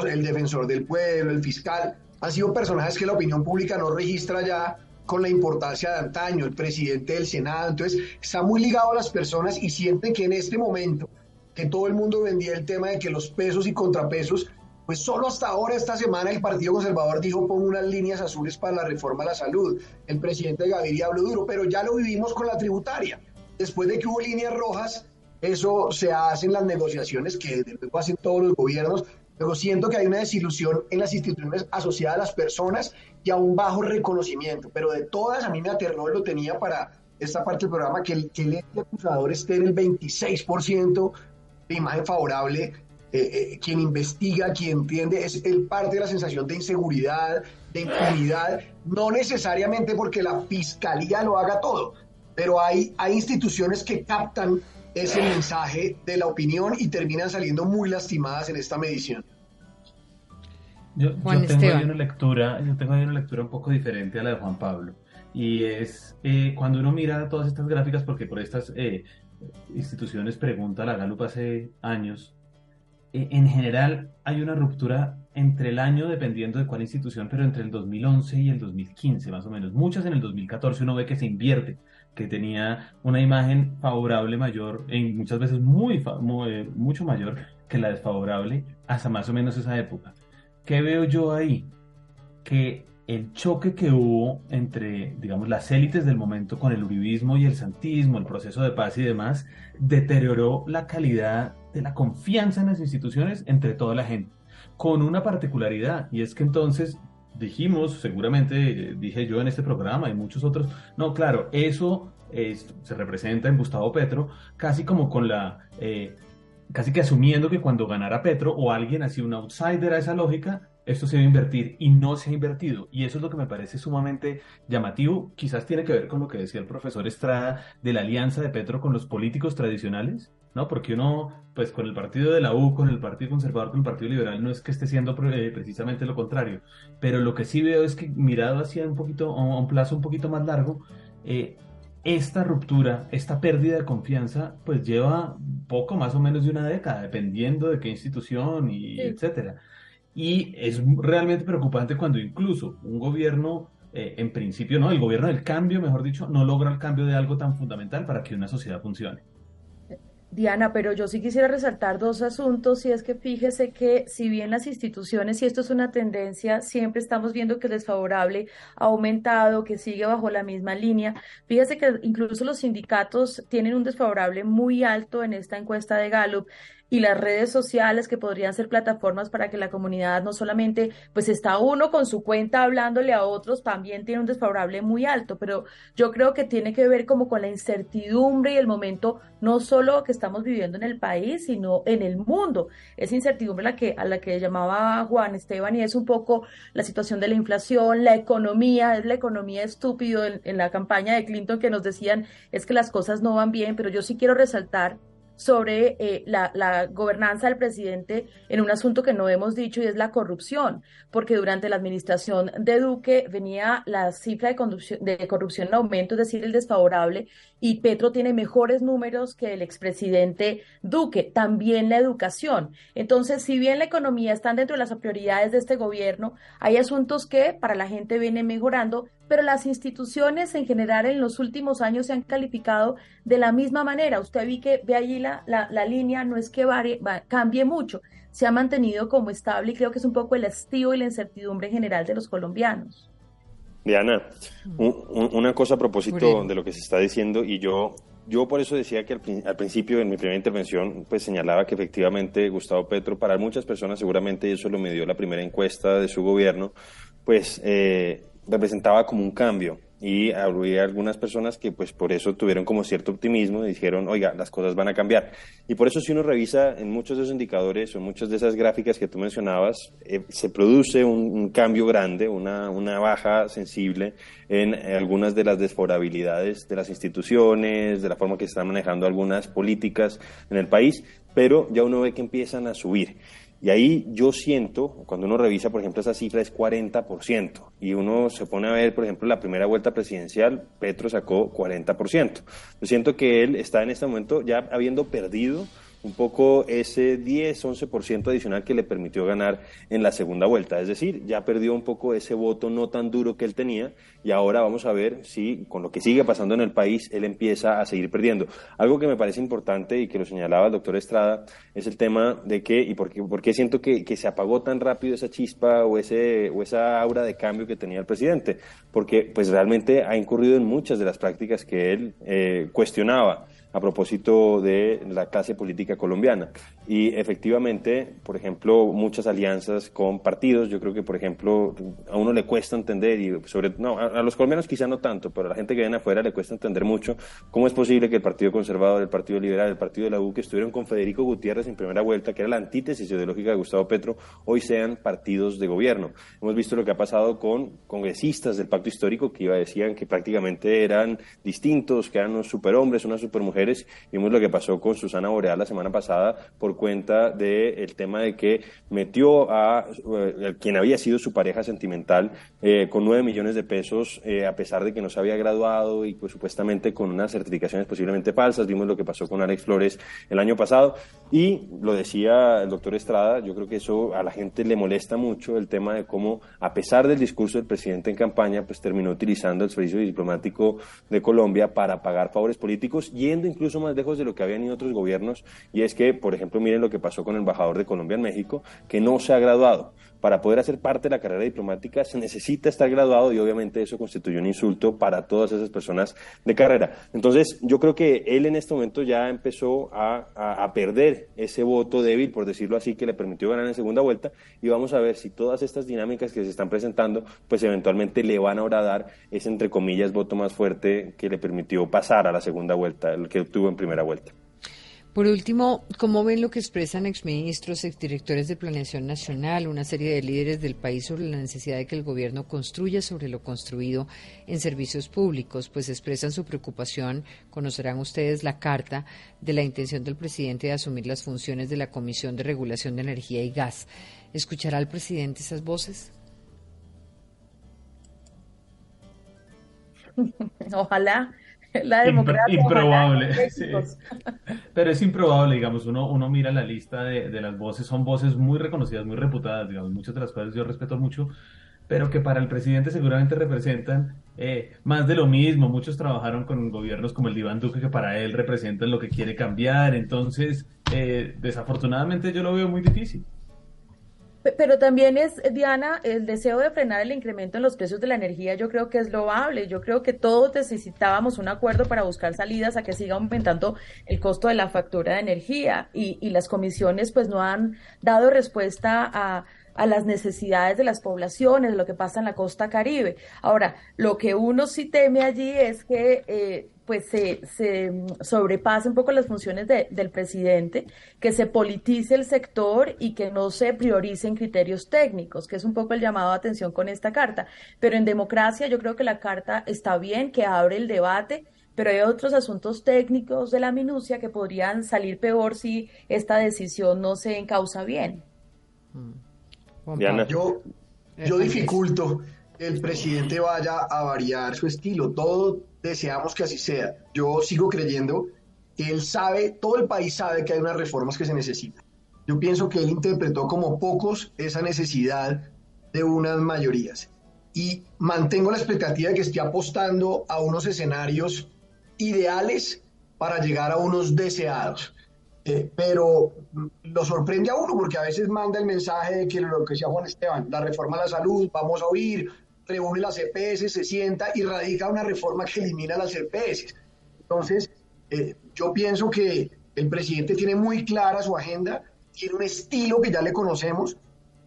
El defensor del pueblo, el fiscal, han sido personajes que la opinión pública no registra ya con la importancia de antaño, el presidente del Senado. Entonces, está muy ligado a las personas y sienten que en este momento, que todo el mundo vendía el tema de que los pesos y contrapesos, pues solo hasta ahora, esta semana, el Partido Conservador dijo pongo unas líneas azules para la reforma a la salud. El presidente Gaviria habló duro, pero ya lo vivimos con la tributaria. Después de que hubo líneas rojas, eso se hace en las negociaciones que desde luego hacen todos los gobiernos, pero siento que hay una desilusión en las instituciones asociadas a las personas y a un bajo reconocimiento. Pero de todas, a mí me aterró, lo tenía para esta parte del programa, que el, que el acusador esté en el 26% de imagen favorable. Eh, eh, quien investiga, quien entiende, es el parte de la sensación de inseguridad, de impunidad, no necesariamente porque la fiscalía lo haga todo, pero hay, hay instituciones que captan ese mensaje de la opinión y terminan saliendo muy lastimadas en esta medición. Yo, tengo ahí una lectura, yo tengo ahí una lectura un poco diferente a la de Juan Pablo. Y es eh, cuando uno mira todas estas gráficas, porque por estas eh, instituciones pregunta la Galup hace años, eh, en general hay una ruptura entre el año, dependiendo de cuál institución, pero entre el 2011 y el 2015, más o menos. Muchas en el 2014 uno ve que se invierte que tenía una imagen favorable mayor, en muchas veces muy, eh, mucho mayor que la desfavorable hasta más o menos esa época. ¿Qué veo yo ahí? Que el choque que hubo entre, digamos, las élites del momento con el uribismo y el santismo, el proceso de paz y demás, deterioró la calidad de la confianza en las instituciones entre toda la gente, con una particularidad, y es que entonces dijimos, seguramente dije yo en este programa y muchos otros, no, claro, eso se representa en Gustavo Petro casi como con la, eh, casi que asumiendo que cuando ganara Petro o alguien así un outsider a esa lógica, esto se va a invertir y no se ha invertido. Y eso es lo que me parece sumamente llamativo. Quizás tiene que ver con lo que decía el profesor Estrada de la alianza de Petro con los políticos tradicionales, ¿no? Porque uno, pues con el partido de la U, con el Partido Conservador, con el Partido Liberal, no es que esté siendo eh, precisamente lo contrario. Pero lo que sí veo es que mirado hacia un poquito, a un plazo un poquito más largo, eh, esta ruptura, esta pérdida de confianza, pues lleva poco más o menos de una década, dependiendo de qué institución y etcétera. Y es realmente preocupante cuando incluso un gobierno, eh, en principio, no, el gobierno del cambio, mejor dicho, no logra el cambio de algo tan fundamental para que una sociedad funcione. Diana, pero yo sí quisiera resaltar dos asuntos y es que fíjese que si bien las instituciones, y esto es una tendencia, siempre estamos viendo que el desfavorable ha aumentado, que sigue bajo la misma línea, fíjese que incluso los sindicatos tienen un desfavorable muy alto en esta encuesta de Gallup y las redes sociales que podrían ser plataformas para que la comunidad no solamente pues está uno con su cuenta hablándole a otros, también tiene un desfavorable muy alto, pero yo creo que tiene que ver como con la incertidumbre y el momento no solo que estamos viviendo en el país, sino en el mundo. Esa incertidumbre a la que, a la que llamaba Juan Esteban y es un poco la situación de la inflación, la economía, es la economía estúpido en, en la campaña de Clinton que nos decían es que las cosas no van bien, pero yo sí quiero resaltar sobre eh, la, gobernanza del presidente en un asunto que no hemos dicho y es la corrupción, porque durante la administración de Duque venía la cifra de, de corrupción en aumento, es decir, el desfavorable, y Petro tiene mejores números que el expresidente Duque, también la educación. Entonces, si bien la economía está dentro de las prioridades de este gobierno, hay asuntos que para la gente vienen mejorando, pero las instituciones en general en los últimos años se han calificado de la misma manera. Usted vi que ve allí la, la, línea, no es que varie, cambie mucho, se ha mantenido como estable y creo que es un poco el estío y la incertidumbre general de los colombianos. Diana, una cosa a propósito de lo que se está diciendo y yo yo por eso decía que al, principio, en mi primera intervención, pues señalaba que efectivamente Gustavo Petro, para muchas personas seguramente, y eso lo me dio la primera encuesta de su gobierno, pues eh, representaba como un cambio y había algunas personas que pues por eso tuvieron como cierto optimismo y dijeron, oiga, las cosas van a cambiar. Y por eso si uno revisa en muchos de esos indicadores o muchas de esas gráficas que tú mencionabas, eh, se produce un, cambio grande, una, una baja sensible en algunas de las desfavorabilidades de las instituciones, de la forma que se están manejando algunas políticas en el país, pero ya uno ve que empiezan a subir. Y ahí yo siento, cuando uno revisa, por ejemplo, esa cifra es 40%, y uno se pone a ver, por ejemplo, la primera vuelta presidencial, Petro sacó 40%. Yo siento que él está en este momento ya habiendo perdido un poco ese 10, 11% adicional que le permitió ganar en la segunda vuelta. Es decir, ya perdió un poco ese voto no tan duro que él tenía y ahora vamos a ver si con lo que sigue pasando en el país él empieza a seguir perdiendo. Algo que me parece importante y que lo señalaba el doctor Estrada es el tema de que, y por qué, siento que, que, se apagó tan rápido esa chispa o, ese, o esa aura de cambio que tenía el presidente, porque pues realmente ha incurrido en muchas de las prácticas que él eh, cuestionaba a propósito de la clase política colombiana. Y efectivamente, por ejemplo, muchas alianzas con partidos, yo creo que, por ejemplo, a uno le cuesta entender, y sobre no, a, los colombianos quizá no tanto, pero a la gente que viene afuera le cuesta entender mucho cómo es posible que el Partido Conservador, el Partido Liberal, el Partido de la U, que estuvieron con Federico Gutiérrez en primera vuelta, que era la antítesis ideológica de Gustavo Petro, hoy sean partidos de gobierno. Hemos visto lo que ha pasado con congresistas del pacto histórico que iba, decían que prácticamente eran distintos, que eran unos superhombres, unas supermujeres. Vimos lo que pasó con Susana Boreal la semana pasada por cuenta del tema de que metió a eh, quien había sido su pareja sentimental eh, con nueve millones de pesos, eh, a pesar de que no se había graduado y pues supuestamente con unas certificaciones posiblemente falsas. Vimos lo que pasó con Alex Flores el año pasado y lo decía el doctor Estrada, yo creo que eso a la gente le molesta mucho el tema de cómo, a pesar del discurso del presidente en campaña, pues terminó utilizando el servicio diplomático de Colombia para pagar favores políticos, yendo incluso más lejos de lo que habían ido otros gobiernos. Y es que, por ejemplo, miren lo que pasó con el embajador de Colombia en México, que no se ha graduado. Para poder hacer parte de la carrera diplomática se necesita estar graduado y obviamente eso constituye un insulto para todas esas personas de carrera. Entonces yo creo que él en este momento ya empezó a, perder ese voto débil, por decirlo así, que le permitió ganar en segunda vuelta y vamos a ver si todas estas dinámicas que se están presentando pues eventualmente le van a dar ese entre comillas voto más fuerte que le permitió pasar a la segunda vuelta, el que obtuvo en primera vuelta. Por último, ¿cómo ven lo que expresan exministros, exdirectores de Planeación Nacional, una serie de líderes del país sobre la necesidad de que el gobierno construya sobre lo construido en servicios públicos? Pues expresan su preocupación, conocerán ustedes la carta de la intención del presidente de asumir las funciones de la Comisión de Regulación de Energía y Gas. ¿Escuchará el presidente esas voces? (laughs) Ojalá (laughs) la democracia. improbable. (laughs) (laughs) Pero es improbable, digamos, uno, uno mira la lista de, de, las voces, son voces muy reconocidas, muy reputadas, digamos, muchas de las cuales yo respeto mucho, pero que para el presidente seguramente representan eh, más de lo mismo. Muchos trabajaron con gobiernos como el de Iván Duque, que para él representan lo que quiere cambiar. Entonces, eh, desafortunadamente yo lo veo muy difícil. Pero también es, Diana, el deseo de frenar el incremento en los precios de la energía, yo creo que es loable. Yo creo que todos necesitábamos un acuerdo para buscar salidas a que siga aumentando el costo de la factura de energía y, y las comisiones pues no han dado respuesta a, a las necesidades de las poblaciones, lo que pasa en la costa caribe. Ahora, lo que uno sí teme allí es que eh, pues se, se sobrepase un poco las funciones del presidente, que se politice el sector y que no se prioricen criterios técnicos, que es un poco el llamado a atención con esta carta. Pero en democracia yo creo que la carta está bien, que abre el debate, pero hay otros asuntos técnicos de la minucia que podrían salir peor si esta decisión no se encausa bien. Mm. Yo, eh, yo dificulto que el presidente vaya a variar su estilo. Todos deseamos que así sea. Yo sigo creyendo que él sabe, todo el país sabe que hay unas reformas que se necesitan. Yo pienso que él interpretó como pocos esa necesidad de unas mayorías. y mantengo la expectativa de que esté apostando a unos escenarios ideales para llegar a unos deseados. Eh, pero lo sorprende a uno porque a veces manda el mensaje de que lo que decía Juan Esteban, la reforma a la salud, vamos a oír, reúne las EPS, se sienta y radica una reforma que elimina las EPS. Entonces, eh, yo pienso que el presidente tiene muy clara su agenda, tiene un estilo que ya le conocemos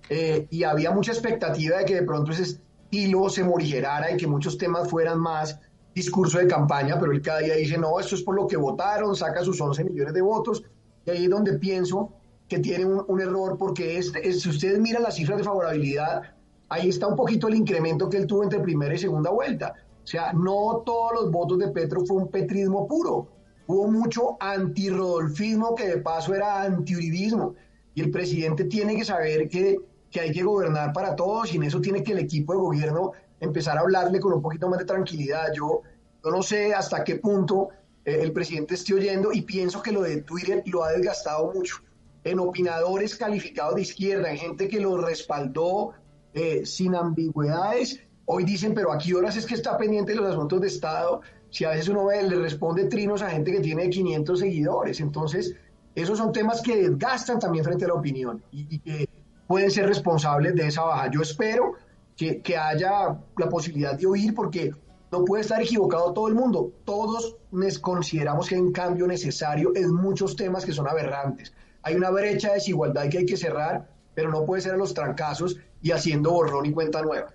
eh, y había mucha expectativa de que de pronto ese estilo se morigerara y que muchos temas fueran más discurso de campaña, pero él cada día dice, no, esto es por lo que votaron, saca sus 11 millones de votos, y ahí es donde pienso que tiene un, error, porque es, si ustedes miran las cifras de favorabilidad, ahí está un poquito el incremento que él tuvo entre primera y segunda vuelta. O sea, no todos los votos de Petro fue un petrismo puro. Hubo mucho antirrodolfismo que de paso era antiuribismo. Y el presidente tiene que saber que, que hay que gobernar para todos y en eso tiene que el equipo de gobierno empezar a hablarle con un poquito más de tranquilidad. Yo, no sé hasta qué punto eh, el presidente esté oyendo y pienso que lo de Twitter lo ha desgastado mucho. En opinadores calificados de izquierda, en gente que lo respaldó eh, sin ambigüedades, hoy dicen, pero aquí horas es que está pendiente de los asuntos de Estado? Si a veces uno le responde trinos a gente que tiene 500 seguidores. Entonces, esos son temas que desgastan también frente a la opinión y, que pueden ser responsables de esa baja. Yo espero que, que haya la posibilidad de oír porque no puede estar equivocado todo el mundo. Todos consideramos que hay un cambio necesario en muchos temas que son aberrantes. Hay una brecha de desigualdad que hay que cerrar, pero no puede ser a los trancazos y haciendo borrón y cuenta nueva.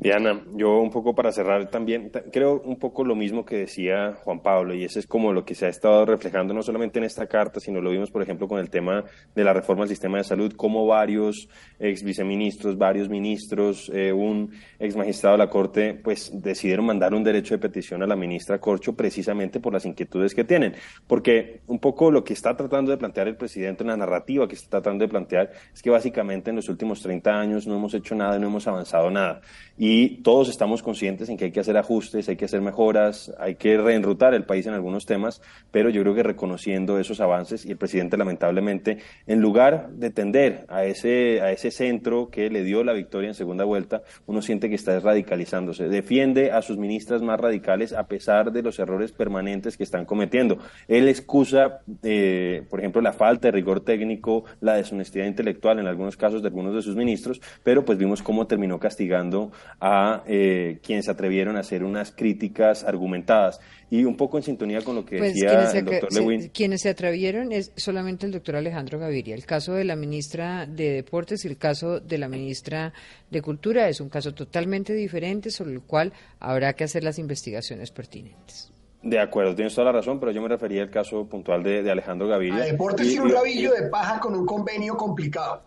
Diana, yo un poco para cerrar también, creo un poco lo mismo que decía Juan Pablo, y eso es como lo que se ha estado reflejando no solamente en esta carta, sino lo vimos, por ejemplo, con el tema de la reforma al sistema de salud, como varios ex viceministros, varios ministros, eh, un ex magistrado de la Corte, pues decidieron mandar un derecho de petición a la ministra Corcho precisamente por las inquietudes que tienen. Porque un poco lo que está tratando de plantear el presidente, en la narrativa que está tratando de plantear, es que básicamente en los últimos 30 años no hemos hecho nada, no hemos avanzado nada. Y todos estamos conscientes en que hay que hacer ajustes, hay que hacer mejoras, hay que reenrutar el país en algunos temas, pero yo creo que reconociendo esos avances y el presidente lamentablemente, en lugar de tender a ese, a ese centro que le dio la victoria en segunda vuelta, uno siente que está radicalizándose. Defiende a sus ministras más radicales a pesar de los errores permanentes que están cometiendo. Él excusa, eh, por ejemplo, la falta de rigor técnico, la deshonestidad intelectual en algunos casos de algunos de sus ministros, pero pues vimos cómo terminó castigando a eh, quienes se atrevieron a hacer unas críticas argumentadas. Y un poco en sintonía con lo que pues decía el doctor Lewin. quienes se atrevieron es solamente el doctor Alejandro Gaviria. El caso de la ministra de Deportes y el caso de la ministra de Cultura es un caso totalmente diferente sobre el cual habrá que hacer las investigaciones pertinentes. De acuerdo, tienes toda la razón, pero yo me refería al caso puntual de, Alejandro Gaviria. deportes y, un rabillo de paja con un convenio complicado.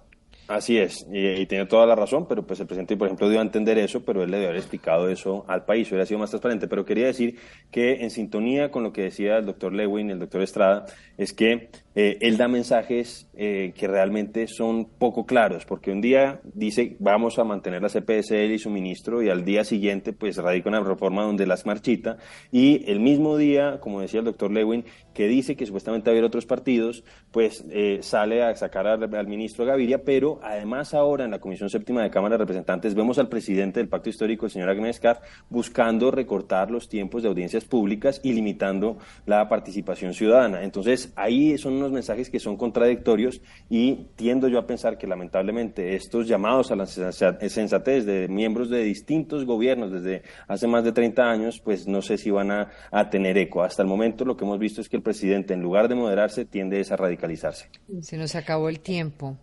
Así es, y, tiene toda la razón, pero pues el presidente, por ejemplo, dio a entender eso, pero él le debe haber explicado eso al país, hubiera sido más transparente. Pero quería decir que en sintonía con lo que decía el doctor Lewin y el doctor Estrada, es que eh, él da mensajes eh, que realmente son poco claros, porque un día dice vamos a mantener la CPSL y su ministro y al día siguiente pues radica una reforma donde las marchita y el mismo día, como decía el doctor Lewin, que dice que supuestamente había otros partidos, pues eh, sale a sacar al, ministro Gaviria, pero además ahora en la Comisión Séptima de Cámara de Representantes vemos al presidente del Pacto Histórico, el señor Agnes buscando recortar los tiempos de audiencias públicas y limitando la participación ciudadana. Entonces ahí son unos mensajes que son contradictorios y tiendo yo a pensar que lamentablemente estos llamados a la sensatez de miembros de distintos gobiernos desde hace más de 30 años, pues no sé si van a, tener eco. Hasta el momento lo que hemos visto es que el presidente, en lugar de moderarse, tiende a radicalizarse. Se nos acabó el tiempo.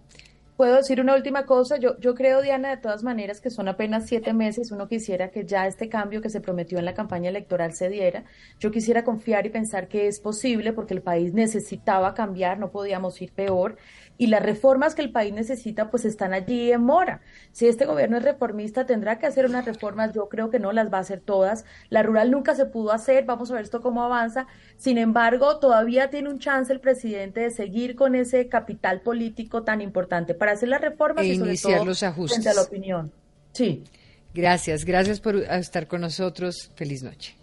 Puedo decir una última cosa. Yo, yo creo, Diana, de todas maneras, que son apenas siete meses. Uno quisiera que ya este cambio que se prometió en la campaña electoral se diera. Yo quisiera confiar y pensar que es posible porque el país necesitaba cambiar, no podíamos ir peor y las reformas que el país necesita pues están allí en mora. Si este gobierno es reformista tendrá que hacer unas reformas, yo creo que no las va a hacer todas. La rural nunca se pudo hacer, vamos a ver esto cómo avanza. Sin embargo, todavía tiene un chance el presidente de seguir con ese capital político tan importante para hacer las reformas e y sobre iniciar los ajustes. frente a la opinión. Sí. Gracias, gracias por estar con nosotros. Feliz noche.